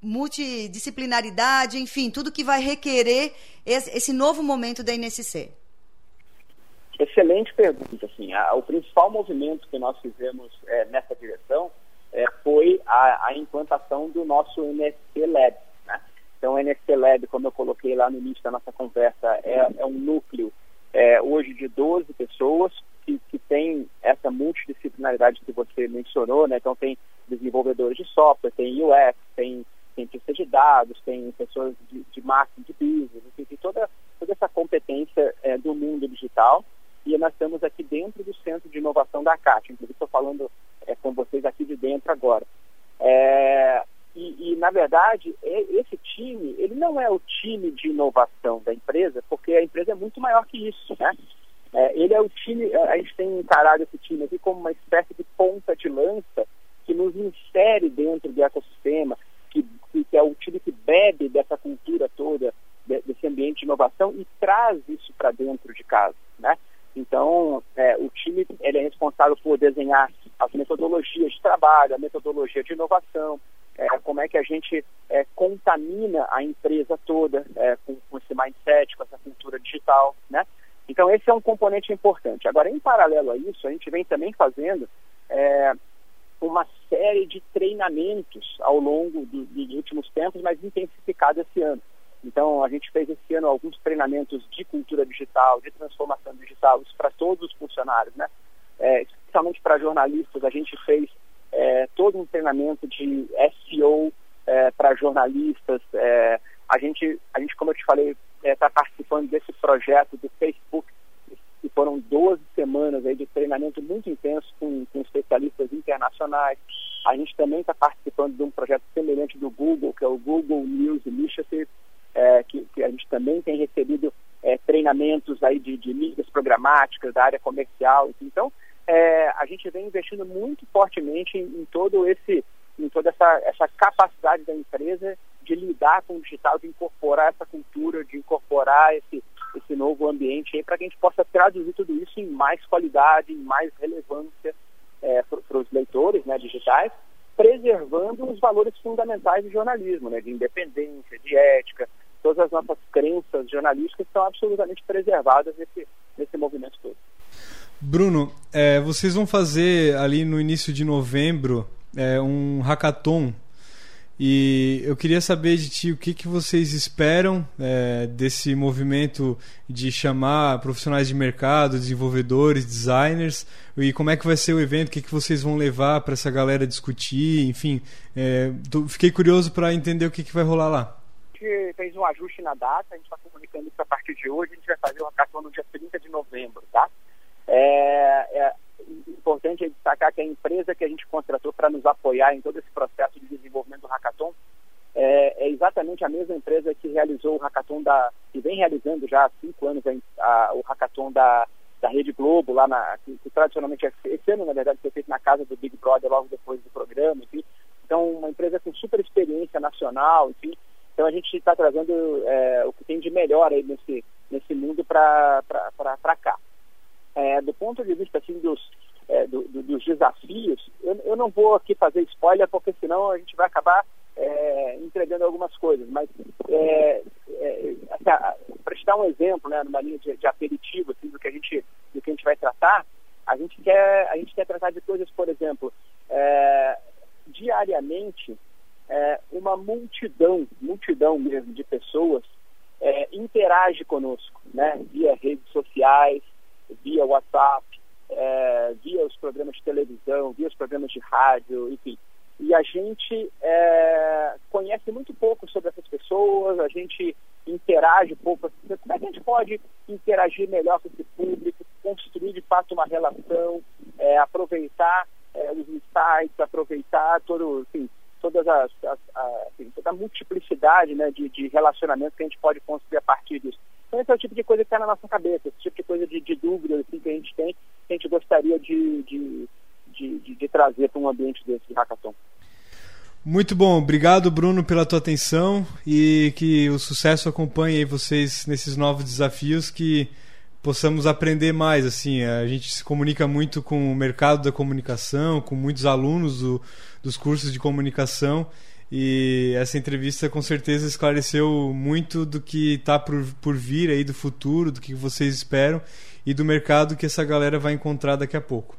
multidisciplinaridade, enfim, tudo que vai requerer esse, novo momento da NSC. Excelente pergunta. Assim, a, o principal movimento que nós fizemos é, nessa direção é, foi a, a, implantação do nosso NSC Lab. Né? Então, o NSC Lab, como eu coloquei lá no início da nossa conversa, é, é um núcleo é, hoje de 12 pessoas que, que tem essa multidisciplinaridade que você mencionou, né? Então tem desenvolvedores de software, tem UX, tem cientistas de dados, tem pessoas de, de marketing de business, enfim, tem toda, toda essa competência é, do mundo digital. E nós estamos aqui dentro do Centro de Inovação da CAT, inclusive estou falando é, com vocês aqui de dentro agora. É, e, e, na verdade, é, esse time, ele não é o time de inovação da empresa, porque a empresa é muito maior que isso, né? É, ele é o time, é, a gente tem encarado esse time aqui como uma espécie de ponta de lança que nos insere dentro do ecossistema, que, que é o time que bebe dessa cultura toda, desse ambiente de inovação e traz isso para dentro de casa, né? Então, é, o time ele é responsável por desenhar as metodologias de trabalho, a metodologia de inovação, é, como é que a gente é, contamina a empresa toda é, com, com, esse mindset, com essa cultura digital, né? Então, esse é um componente importante. Agora, em paralelo a isso, a gente vem também fazendo é, uma série de treinamentos ao longo do, dos últimos tempos, mas intensificado esse ano. Então, a gente fez esse ano alguns treinamentos de cultura digital, de transformação digital, para todos os funcionários, né? É, especialmente para jornalistas, a gente fez é, todo um treinamento de SEO é, para jornalistas. É, a, gente, a gente, como eu te falei, está é, participando desse projeto do Facebook, que foram 12 semanas aí de treinamento muito intenso com, com especialistas internacionais. A gente também está participando de um projeto semelhante do Google, que é o Google News Initiative, é, que, que, a gente também tem recebido é, treinamentos aí de, de mídias programáticas, da área comercial. Então, é, a gente vem investindo muito fortemente em, em, todo esse, em toda essa, essa capacidade da empresa de lidar com o digital, de incorporar essa cultura, de incorporar esse, esse novo ambiente para que a gente possa traduzir tudo isso em mais qualidade, em mais relevância é, para os leitores né, digitais, preservando os valores fundamentais do jornalismo, né, de independência, de ética, todas as nossas crenças jornalísticas estão absolutamente preservadas nesse, nesse movimento todo. Bruno, é, vocês vão fazer ali no início de novembro é, um hackathon e eu queria saber de ti o que, que vocês esperam é, desse movimento de chamar profissionais de mercado, desenvolvedores, designers, e como é que vai ser o evento, o que, que vocês vão levar para essa galera discutir, enfim. É, tô, fiquei curioso para entender o que, que vai rolar lá. Gente fez um ajuste na data, a gente está comunicando isso a partir de hoje, a gente vai fazer o hackathon no dia 30 de novembro, tá? É, é importante destacar que a empresa que a gente contratou para nos apoiar em todo esse processo de desenvolvimento do Hackathon é, é, exatamente a mesma empresa que realizou o Hackathon da, que vem realizando já há cinco anos a, a, o Hackathon da, da Rede Globo, lá na, que, que, tradicionalmente, é, esse ano, na verdade, foi feito na casa do Big Brother logo depois do programa, enfim. Então, uma empresa com super experiência nacional, enfim. Então, a gente está trazendo é, o que tem de melhor aí nesse, nesse mundo para cá. É, do ponto de vista assim, dos, é, do, do, dos desafios, eu, eu, não vou aqui fazer spoiler, porque senão a gente vai acabar é, entregando algumas coisas. Mas, é, é, assim, para dar um exemplo, né, numa linha de, de aperitivo assim, do, que a gente, do que a gente vai tratar, a gente quer, a gente quer tratar de coisas, por exemplo, é, uma multidão, multidão mesmo de pessoas interage conosco, né, via redes sociais, via WhatsApp, é, via os programas de televisão, via os programas de rádio, enfim. E a gente é, conhece muito pouco sobre essas pessoas, a gente interage pouco. Como é que a gente pode interagir melhor com esse público, construir de fato uma relação, é, aproveitar é, os insights, aproveitar todo, enfim, todas as, as a, toda a multiplicidade né, de, de relacionamentos que a gente pode construir a partir disso. Então esse é o tipo de coisa que está na nossa cabeça, esse tipo de coisa de, de dúvida assim, que a gente tem, que a gente gostaria de, de, de, de trazer para um ambiente desse de hackathon. Muito bom, obrigado Bruno pela tua atenção e que o sucesso acompanhe vocês nesses novos desafios que possamos aprender mais assim a gente se comunica muito com o mercado da comunicação com muitos alunos do, dos cursos de comunicação e essa entrevista com certeza esclareceu muito do que está por, por vir aí do futuro, do que vocês esperam e do mercado que essa galera vai encontrar daqui a pouco.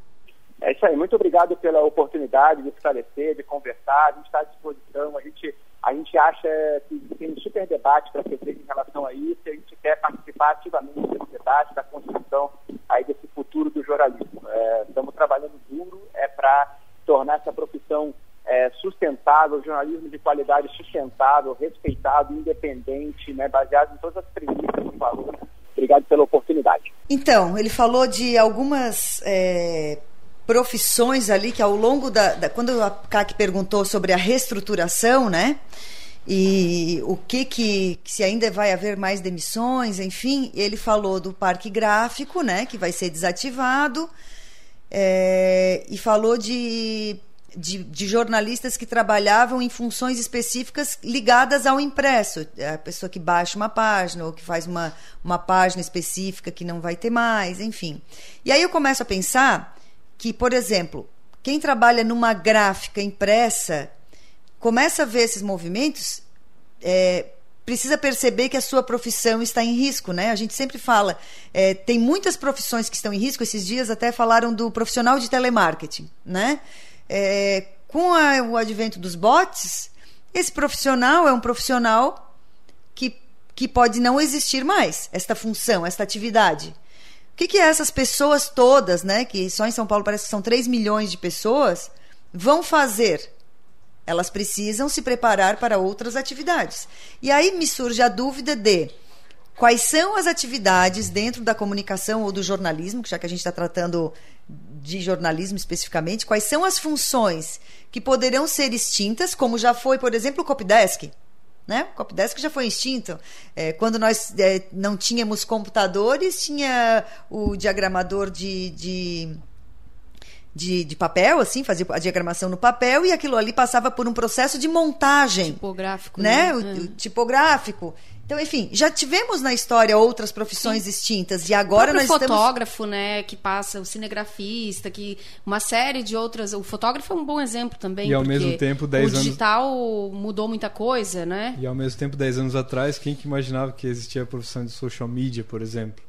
É isso aí, muito obrigado pela oportunidade de esclarecer, de conversar, a gente está à disposição, a gente, a gente acha que tem um super debate para ser feito em relação a isso e a gente quer participar ativamente desse debate, da construção aí desse futuro do jornalismo. É, estamos trabalhando duro é para tornar essa profissão é, sustentável, jornalismo de qualidade sustentável, respeitado, independente, né, baseado em todas as premissas e valores. Obrigado pela oportunidade. Então, ele falou de algumas é, profissões ali que ao longo da, da quando a CAC perguntou sobre a reestruturação, né? E o que que se ainda vai haver mais demissões, enfim, ele falou do parque gráfico, né, que vai ser desativado, é, e falou de de, de, jornalistas que trabalhavam em funções específicas ligadas ao impresso. É a pessoa que baixa uma página ou que faz uma, uma página específica que não vai ter mais, enfim. E aí eu começo a pensar que, por exemplo, quem trabalha numa gráfica impressa começa a ver esses movimentos. É, precisa perceber que a sua profissão está em risco, né? A gente sempre fala, é, tem muitas profissões que estão em risco. Esses dias até falaram do profissional de telemarketing, né? É, com a, o advento dos bots, esse profissional é um profissional que, que pode não existir mais, esta função, esta atividade. O que, que essas pessoas todas, né, que só em São Paulo parece que são 3 milhões de pessoas, vão fazer? Elas precisam se preparar para outras atividades. E aí me surge a dúvida de quais são as atividades dentro da comunicação ou do jornalismo, já que a gente está tratando de jornalismo especificamente, quais são as funções que poderão ser extintas, como já foi, por exemplo, o Copdesk. Né? O Copdesk já foi extinto. É, quando nós é, não tínhamos computadores, tinha o diagramador de, de de, de papel, assim, fazia a diagramação no papel e aquilo ali passava por um processo de montagem. Tipográfico. Né? né? O, o, tipográfico. Então, enfim, já tivemos na história outras profissões Sim. extintas e agora nós estamos... O fotógrafo, né, que passa, o cinegrafista, que uma série de outras... O fotógrafo é um bom exemplo também, E ao mesmo tempo, 10 anos... O digital mudou muita coisa, né? E ao mesmo tempo, 10 anos atrás, quem que imaginava que existia a profissão de social media, por exemplo?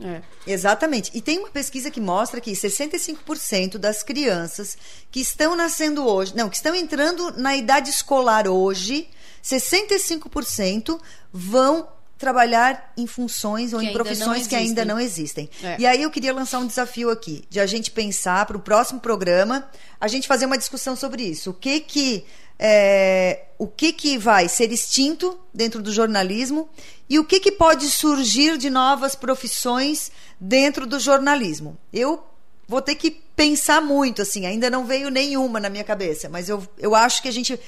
É. Exatamente. E tem uma pesquisa que mostra que 65% das crianças que estão nascendo hoje, não, que estão entrando na idade escolar hoje, 65% vão trabalhar em funções ou que em profissões que ainda não existem. É. E aí eu queria lançar um desafio aqui, de a gente pensar para o próximo programa, a gente fazer uma discussão sobre isso. O que que é, o que, que vai ser extinto dentro do jornalismo e o que, que pode surgir de novas profissões dentro do jornalismo. Eu vou ter que pensar muito, assim, ainda não veio nenhuma na minha cabeça, mas eu, eu acho que a gente.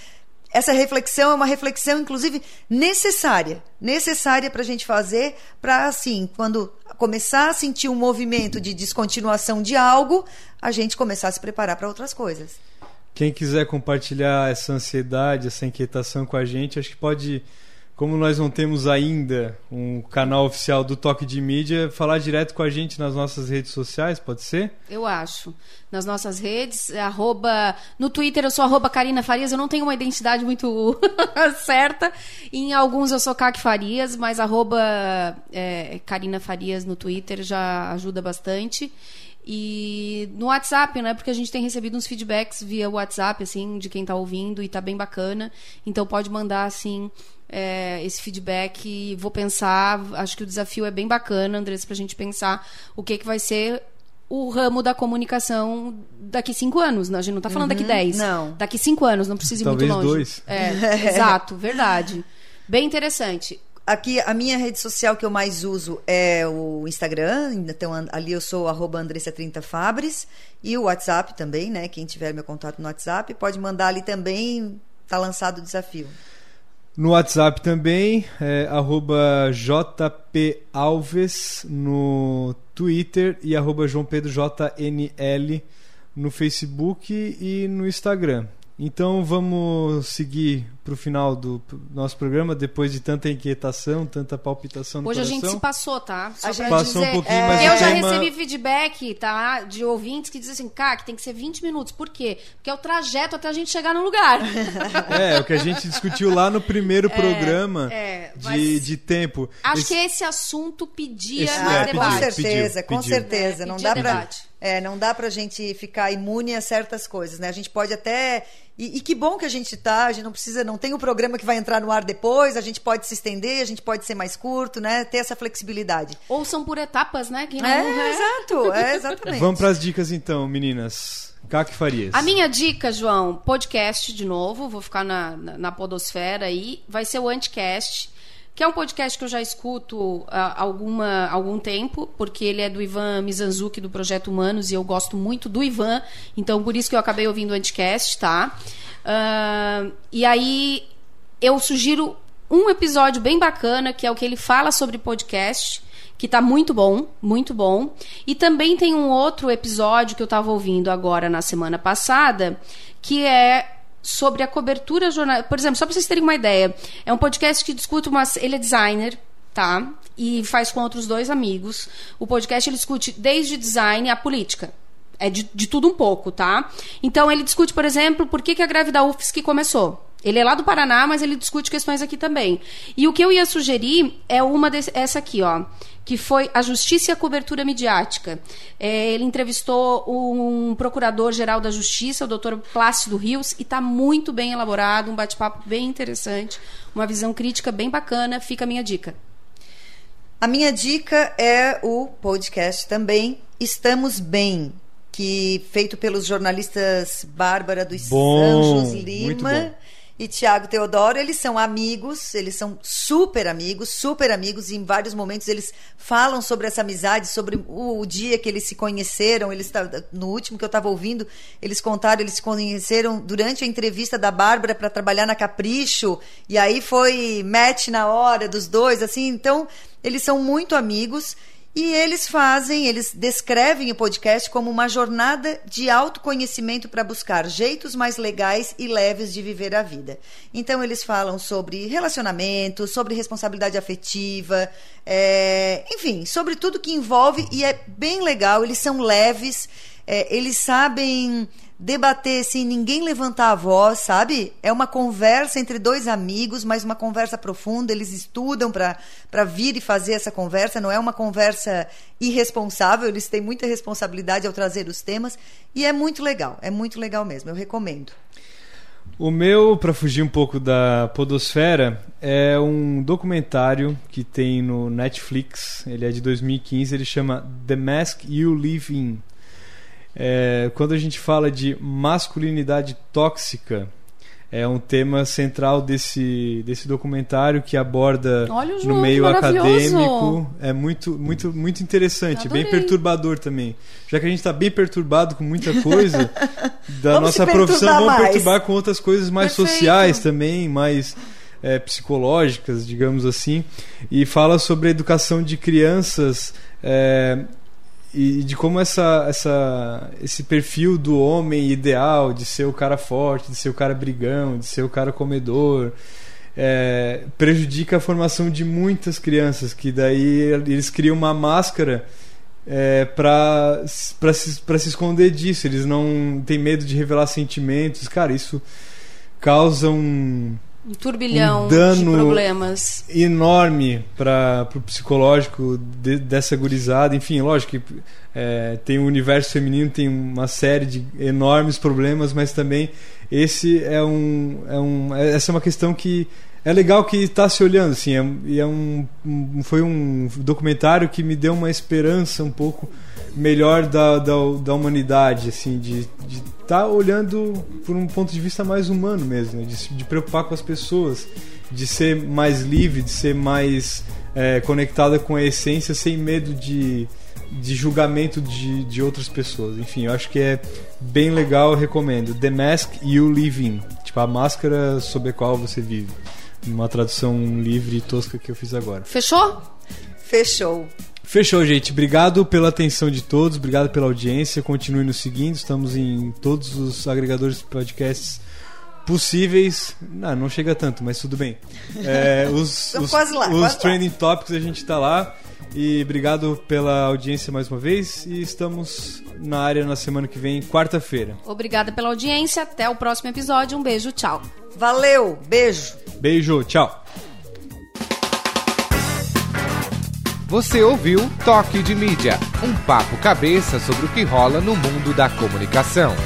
Essa reflexão é uma reflexão, inclusive, necessária. Necessária para a gente fazer, para, assim, quando começar a sentir um movimento de descontinuação de algo, a gente começar a se preparar para outras coisas. Quem quiser compartilhar essa ansiedade, essa inquietação com a gente, acho que pode, como nós não temos ainda um canal oficial do Toque de Mídia, falar direto com a gente nas nossas redes sociais, pode ser? Eu acho. Nas nossas redes, arroba, no Twitter eu sou arroba Karina Farias, eu não tenho uma identidade muito (laughs) certa. Em alguns eu sou Cac Farias, mas arroba é, Karina Farias no Twitter já ajuda bastante. E no WhatsApp, né? Porque a gente tem recebido uns feedbacks via WhatsApp, assim, de quem está ouvindo e tá bem bacana. Então pode mandar, assim, é, esse feedback. Vou pensar. Acho que o desafio é bem bacana, Andressa, para a gente pensar o que, que vai ser o ramo da comunicação daqui cinco anos. Né? A gente não está falando uhum, daqui dez. Não. Daqui cinco anos, não precisa ir Talvez muito longe. Dois. É, (laughs) exato, verdade. Bem interessante. Aqui, a minha rede social que eu mais uso é o Instagram. Então, ali eu sou arroba Andressa30Fabres. E o WhatsApp também, né? Quem tiver meu contato no WhatsApp, pode mandar ali também. Tá lançado o desafio. No WhatsApp também, é jpalves no Twitter e arroba joãopedrojnl no Facebook e no Instagram. Então vamos seguir para o final do nosso programa, depois de tanta inquietação, tanta palpitação no Hoje coração. a gente se passou, tá? Só a gente passou dizer, um pouquinho, é... mas Eu já tema... recebi feedback, tá? De ouvintes que dizem assim, cara, que tem que ser 20 minutos. Por quê? Porque é o trajeto até a gente chegar no lugar. (laughs) É, o que a gente discutiu lá no primeiro é, programa é, de, de tempo. Acho esse... que esse assunto pedia esse, mais é, debate. Com certeza, pediu, com pediu. certeza. não dá para é, não dá pra gente ficar imune a certas coisas, né? A gente pode até. E, e, que bom que a gente tá, a gente não precisa, não tem o um programa que vai entrar no ar depois, a gente pode se estender, a gente pode ser mais curto, né? Ter essa flexibilidade. Ou são por etapas, né? não é, é, exato, (laughs) é exatamente. Vamos para as dicas então, meninas. Caque Farias. A minha dica, João, podcast de novo, vou ficar na, na, na podosfera aí, vai ser o Anticast que é um podcast que eu já escuto há alguma, algum tempo, porque ele é do Ivan Mizanzuki, do Projeto Humanos, e eu gosto muito do Ivan, então por isso que eu acabei ouvindo o Anticast, tá? Uh, e aí eu sugiro um episódio bem bacana, que é o que ele fala sobre podcast, que está muito bom, muito bom. E também tem um outro episódio que eu estava ouvindo agora na semana passada, que é sobre a cobertura jornal. Por exemplo, só para vocês terem uma ideia, é um podcast que discute uma. Ele é designer, tá? E faz com outros dois amigos. O podcast ele discute desde design a política. É de, de tudo um pouco, tá? Então ele discute, por exemplo, por que, que a greve da UFSC começou. Ele é lá do Paraná, mas ele discute questões aqui também. E o que eu ia sugerir é uma desse, essa aqui, ó, que foi a Justiça e a Cobertura Midiática. É, ele entrevistou um procurador-geral da Justiça, o doutor Plácido Rios, e está muito bem elaborado, um bate-papo bem interessante, uma visão crítica bem bacana. Fica a minha dica. A minha dica é o podcast também Estamos Bem, que feito pelos jornalistas Bárbara dos bom, Anjos Lima e Tiago Teodoro, eles são amigos, eles são super amigos, super amigos, e em vários momentos eles falam sobre essa amizade, sobre o, o dia que eles se conheceram. Eles no último que eu estava ouvindo, eles contaram, eles se conheceram durante a entrevista da Bárbara para trabalhar na Capricho, e aí foi match na hora dos dois, assim, então eles são muito amigos e eles fazem, eles descrevem o podcast como uma jornada de autoconhecimento para buscar jeitos mais legais e leves de viver a vida. Então, eles falam sobre relacionamento, sobre responsabilidade afetiva, é, enfim, sobre tudo que envolve e é bem legal. Eles são leves, é, eles sabem debater sem ninguém levantar a voz, sabe? É uma conversa entre dois amigos, mas uma conversa profunda. Eles estudam para vir e fazer essa conversa. Não é uma conversa irresponsável, eles têm muita responsabilidade ao trazer os temas. E é muito legal, é muito legal mesmo. Eu recomendo. O meu, para fugir um pouco da podosfera, é um documentário que tem no Netflix. Ele é de 2015, ele chama The Mask You Live In. É, quando a gente fala de masculinidade tóxica, é um tema central desse, desse documentário que aborda no meio acadêmico. É muito, muito, muito interessante, bem perturbador também. Já que a gente está bem perturbado com muita coisa (laughs) da nossa profissão, vamos mais. perturbar com outras coisas mais Perfeito. sociais também, mais é, psicológicas, digamos assim. E fala sobre a educação de crianças. É, e de como essa, essa, esse perfil do homem ideal de ser o cara forte, de ser o cara brigão, de ser o cara comedor, é, prejudica a formação de muitas crianças, que daí eles criam uma máscara é, para se, se esconder disso, eles não têm medo de revelar sentimentos. Cara, isso causa um um turbilhão um dano de problemas enorme para o psicológico de, dessa gurizada. Enfim, lógico que é, tem o universo feminino, tem uma série de enormes problemas, mas também esse é um, é um é, essa é uma questão que é legal que está se olhando assim é, e é um, um, foi um documentário que me deu uma esperança um pouco melhor da, da, da humanidade assim de estar tá olhando por um ponto de vista mais humano mesmo né? de, de preocupar com as pessoas de ser mais livre de ser mais é, conectada com a essência sem medo de de julgamento de, de outras pessoas. Enfim, eu acho que é bem legal, eu recomendo. The Mask You Live In. Tipo, a máscara sob a qual você vive uma tradução livre e tosca que eu fiz agora. Fechou? Fechou. Fechou, gente. Obrigado pela atenção de todos, obrigado pela audiência. Continue nos seguindo, estamos em todos os agregadores de podcasts possíveis. Não, não chega tanto, mas tudo bem. É, (laughs) os os, lá, os trending lá. topics a gente está lá. E obrigado pela audiência mais uma vez. E estamos na área na semana que vem, quarta-feira. Obrigada pela audiência. Até o próximo episódio. Um beijo, tchau. Valeu, beijo. Beijo, tchau. Você ouviu Toque de Mídia, um papo cabeça sobre o que rola no mundo da comunicação.